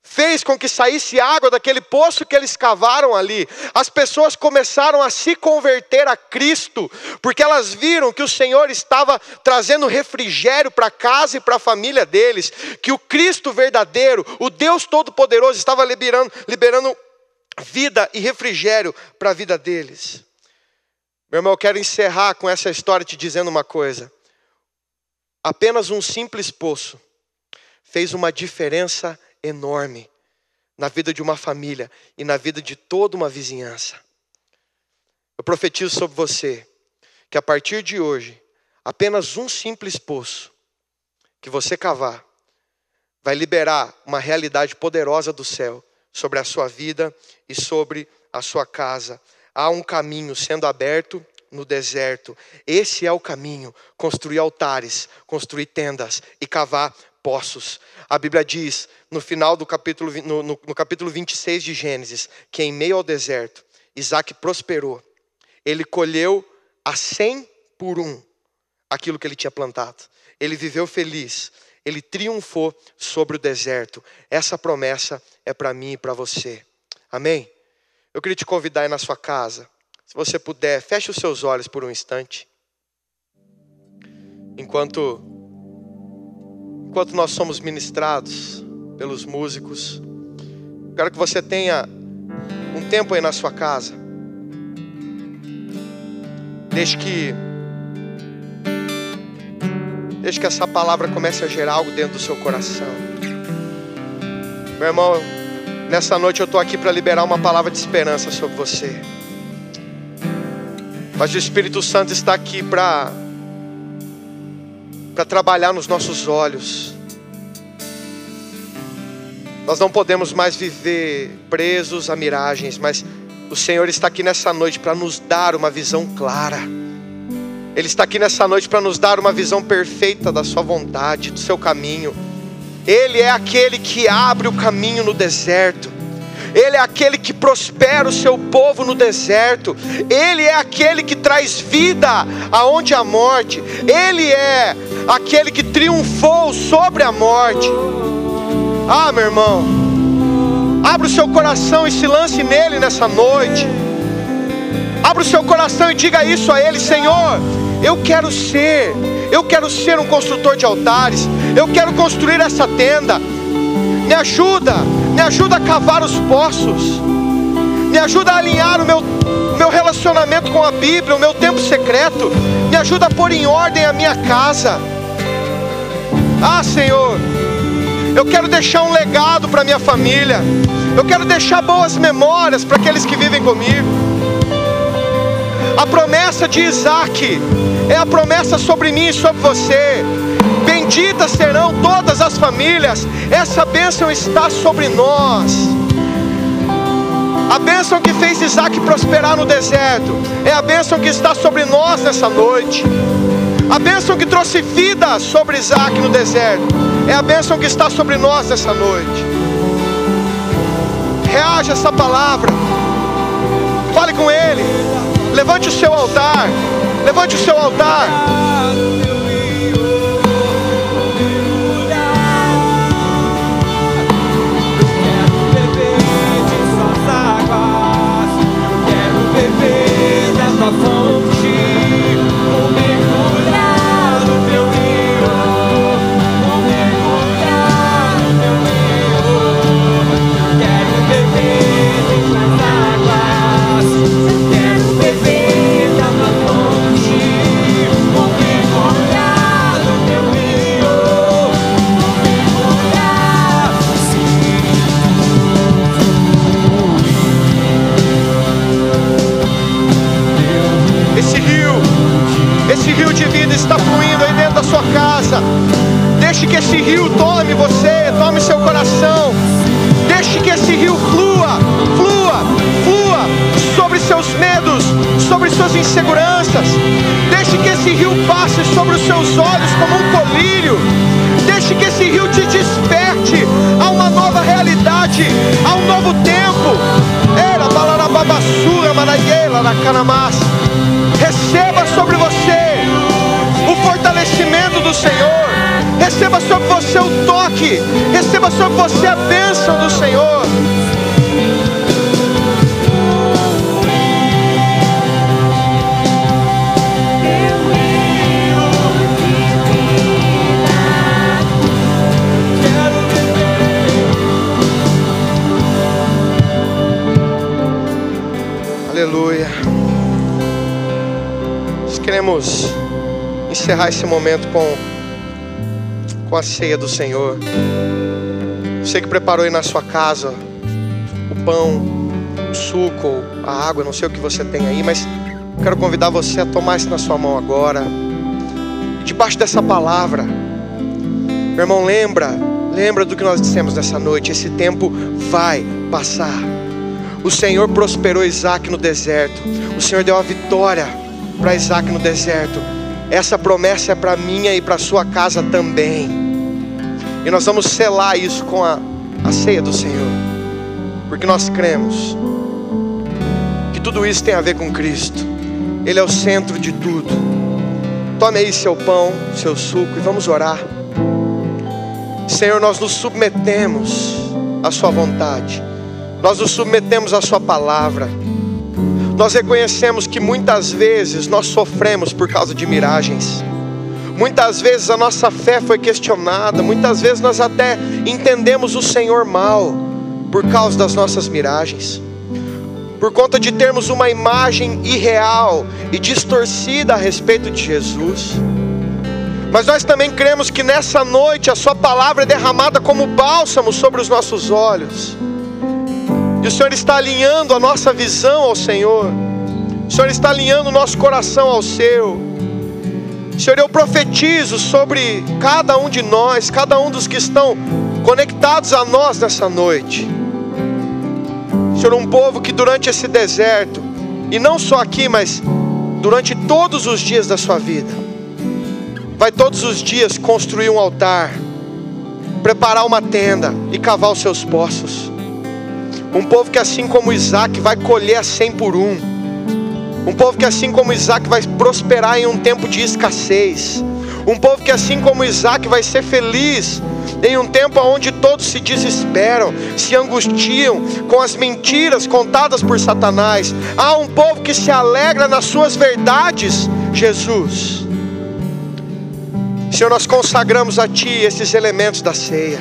fez com que saísse água daquele poço que eles cavaram ali. As pessoas começaram a se converter a Cristo, porque elas viram que o Senhor estava trazendo refrigério para casa e para a família deles, que o Cristo verdadeiro, o Deus Todo-Poderoso, estava liberando, liberando vida e refrigério para a vida deles. Meu irmão, eu quero encerrar com essa história te dizendo uma coisa. Apenas um simples poço fez uma diferença enorme na vida de uma família e na vida de toda uma vizinhança. Eu profetizo sobre você que a partir de hoje, apenas um simples poço que você cavar vai liberar uma realidade poderosa do céu sobre a sua vida e sobre a sua casa. Há um caminho sendo aberto no deserto. Esse é o caminho: construir altares, construir tendas e cavar poços. A Bíblia diz, no final do capítulo, no, no, no capítulo 26 de Gênesis, que em meio ao deserto, Isaac prosperou. Ele colheu a cem por um aquilo que ele tinha plantado. Ele viveu feliz. Ele triunfou sobre o deserto. Essa promessa é para mim e para você. Amém? Eu queria te convidar aí na sua casa. Se você puder, feche os seus olhos por um instante. Enquanto enquanto nós somos ministrados pelos músicos. Quero que você tenha um tempo aí na sua casa. Deixe que Deixe que essa palavra comece a gerar algo dentro do seu coração. Meu irmão, nessa noite eu estou aqui para liberar uma palavra de esperança sobre você. Mas o Espírito Santo está aqui para para trabalhar nos nossos olhos. Nós não podemos mais viver presos a miragens, mas o Senhor está aqui nessa noite para nos dar uma visão clara. Ele está aqui nessa noite para nos dar uma visão perfeita da Sua vontade, do seu caminho. Ele é aquele que abre o caminho no deserto. Ele é aquele que prospera o seu povo no deserto. Ele é aquele que traz vida aonde há morte. Ele é aquele que triunfou sobre a morte. Ah, meu irmão, abra o seu coração e se lance nele nessa noite. Abra o seu coração e diga isso a ele, Senhor. Eu quero ser, eu quero ser um construtor de altares. Eu quero construir essa tenda. Me ajuda, me ajuda a cavar os poços. Me ajuda a alinhar o meu, meu relacionamento com a Bíblia, o meu tempo secreto. Me ajuda a pôr em ordem a minha casa. Ah, Senhor, eu quero deixar um legado para minha família. Eu quero deixar boas memórias para aqueles que vivem comigo. A promessa de Isaac é a promessa sobre mim e sobre você. Benditas serão todas as famílias. Essa bênção está sobre nós. A bênção que fez Isaac prosperar no deserto é a bênção que está sobre nós nessa noite. A bênção que trouxe vida sobre Isaac no deserto é a bênção que está sobre nós nessa noite. Reaja essa palavra. Fale com Ele. Levante o seu altar. Levante o seu altar. Inseguranças. Deixe que esse rio passe sobre os seus olhos como um colírio. Deixe que esse rio te desperte a uma nova realidade, a um novo tempo. Era balarababassura, manaiela, na canamás. Receba sobre você o fortalecimento do Senhor. Receba sobre você o toque. Receba sobre você a bênção do Senhor. Queremos encerrar esse momento com, com a ceia do Senhor. Você que preparou aí na sua casa o pão, o suco, a água, não sei o que você tem aí, mas quero convidar você a tomar isso na sua mão agora. Debaixo dessa palavra, meu irmão, lembra, lembra do que nós dissemos nessa noite. Esse tempo vai passar. O Senhor prosperou Isaac no deserto. O Senhor deu a vitória para Isaac no deserto. Essa promessa é para minha e para sua casa também. E nós vamos selar isso com a, a ceia do Senhor. Porque nós cremos que tudo isso tem a ver com Cristo. Ele é o centro de tudo. Tome aí seu pão, seu suco e vamos orar. Senhor, nós nos submetemos à Sua vontade, nós nos submetemos à Sua palavra. Nós reconhecemos que muitas vezes nós sofremos por causa de miragens. Muitas vezes a nossa fé foi questionada, muitas vezes nós até entendemos o Senhor mal por causa das nossas miragens. Por conta de termos uma imagem irreal e distorcida a respeito de Jesus. Mas nós também cremos que nessa noite a Sua palavra é derramada como bálsamo sobre os nossos olhos. O Senhor está alinhando a nossa visão ao Senhor. O Senhor está alinhando o nosso coração ao seu. Senhor, eu profetizo sobre cada um de nós, cada um dos que estão conectados a nós nessa noite. Senhor, um povo que durante esse deserto, e não só aqui, mas durante todos os dias da sua vida, vai todos os dias construir um altar, preparar uma tenda e cavar os seus poços. Um povo que assim como Isaac vai colher a cem por um. Um povo que assim como Isaac vai prosperar em um tempo de escassez. Um povo que assim como Isaac vai ser feliz em um tempo onde todos se desesperam, se angustiam com as mentiras contadas por Satanás. Há um povo que se alegra nas suas verdades, Jesus. Senhor, nós consagramos a Ti esses elementos da ceia: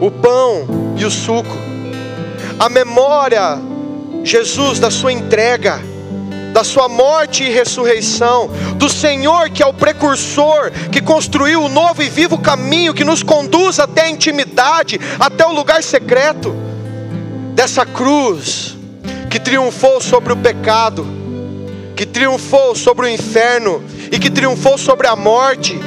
o pão e o suco a memória, Jesus, da sua entrega, da sua morte e ressurreição, do Senhor que é o precursor, que construiu o novo e vivo caminho que nos conduz até a intimidade, até o lugar secreto, dessa cruz que triunfou sobre o pecado, que triunfou sobre o inferno e que triunfou sobre a morte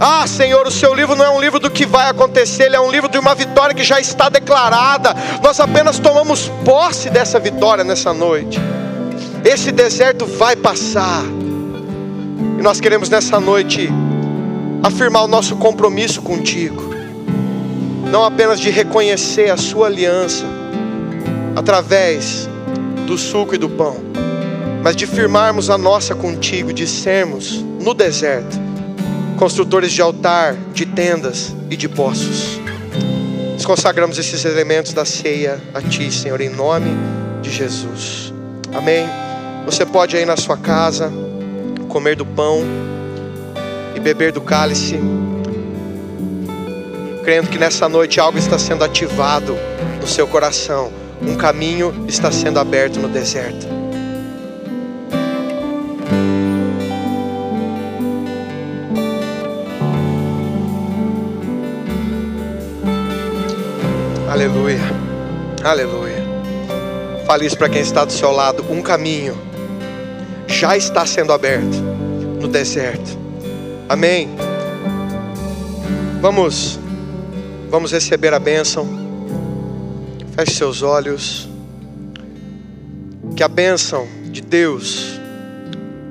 ah, Senhor, o seu livro não é um livro do que vai acontecer, ele é um livro de uma vitória que já está declarada. Nós apenas tomamos posse dessa vitória nessa noite. Esse deserto vai passar. E nós queremos nessa noite afirmar o nosso compromisso contigo. Não apenas de reconhecer a sua aliança através do suco e do pão, mas de firmarmos a nossa contigo, de sermos no deserto construtores de altar, de tendas e de poços. Nós consagramos esses elementos da ceia a Ti, Senhor, em nome de Jesus. Amém. Você pode aí na sua casa comer do pão e beber do cálice, crendo que nessa noite algo está sendo ativado no seu coração, um caminho está sendo aberto no deserto. Aleluia. Aleluia. Fale isso para quem está do seu lado. Um caminho já está sendo aberto no deserto. Amém. Vamos, vamos receber a bênção. Feche seus olhos. Que a bênção de Deus,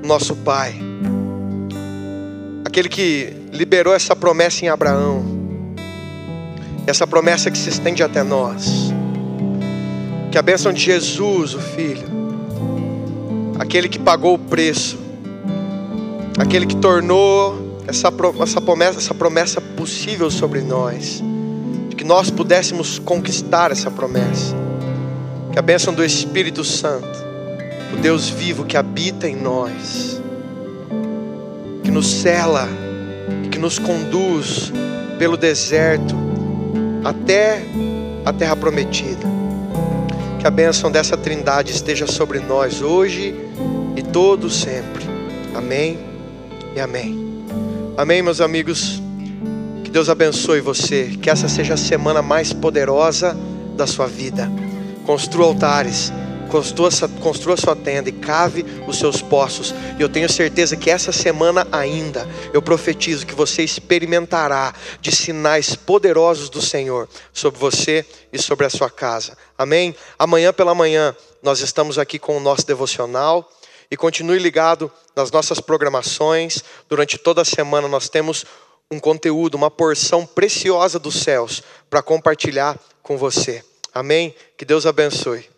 nosso Pai, aquele que liberou essa promessa em Abraão, essa promessa que se estende até nós, que a bênção de Jesus, o Filho, aquele que pagou o preço, aquele que tornou essa, essa, promessa, essa promessa possível sobre nós, de que nós pudéssemos conquistar essa promessa. Que a bênção do Espírito Santo, o Deus vivo que habita em nós, que nos cela, que nos conduz pelo deserto até a terra prometida. Que a bênção dessa trindade esteja sobre nós hoje e todo sempre. Amém e amém. Amém, meus amigos. Que Deus abençoe você. Que essa seja a semana mais poderosa da sua vida. Construa altares, construa, sua tenda e cave os seus poços. E eu tenho certeza que essa semana ainda, eu profetizo que você experimentará de sinais poderosos do Senhor sobre você e sobre a sua casa. Amém? Amanhã pela manhã, nós estamos aqui com o nosso devocional. E continue ligado nas nossas programações. Durante toda a semana nós temos um conteúdo, uma porção preciosa dos céus para compartilhar com você. Amém? Que Deus abençoe.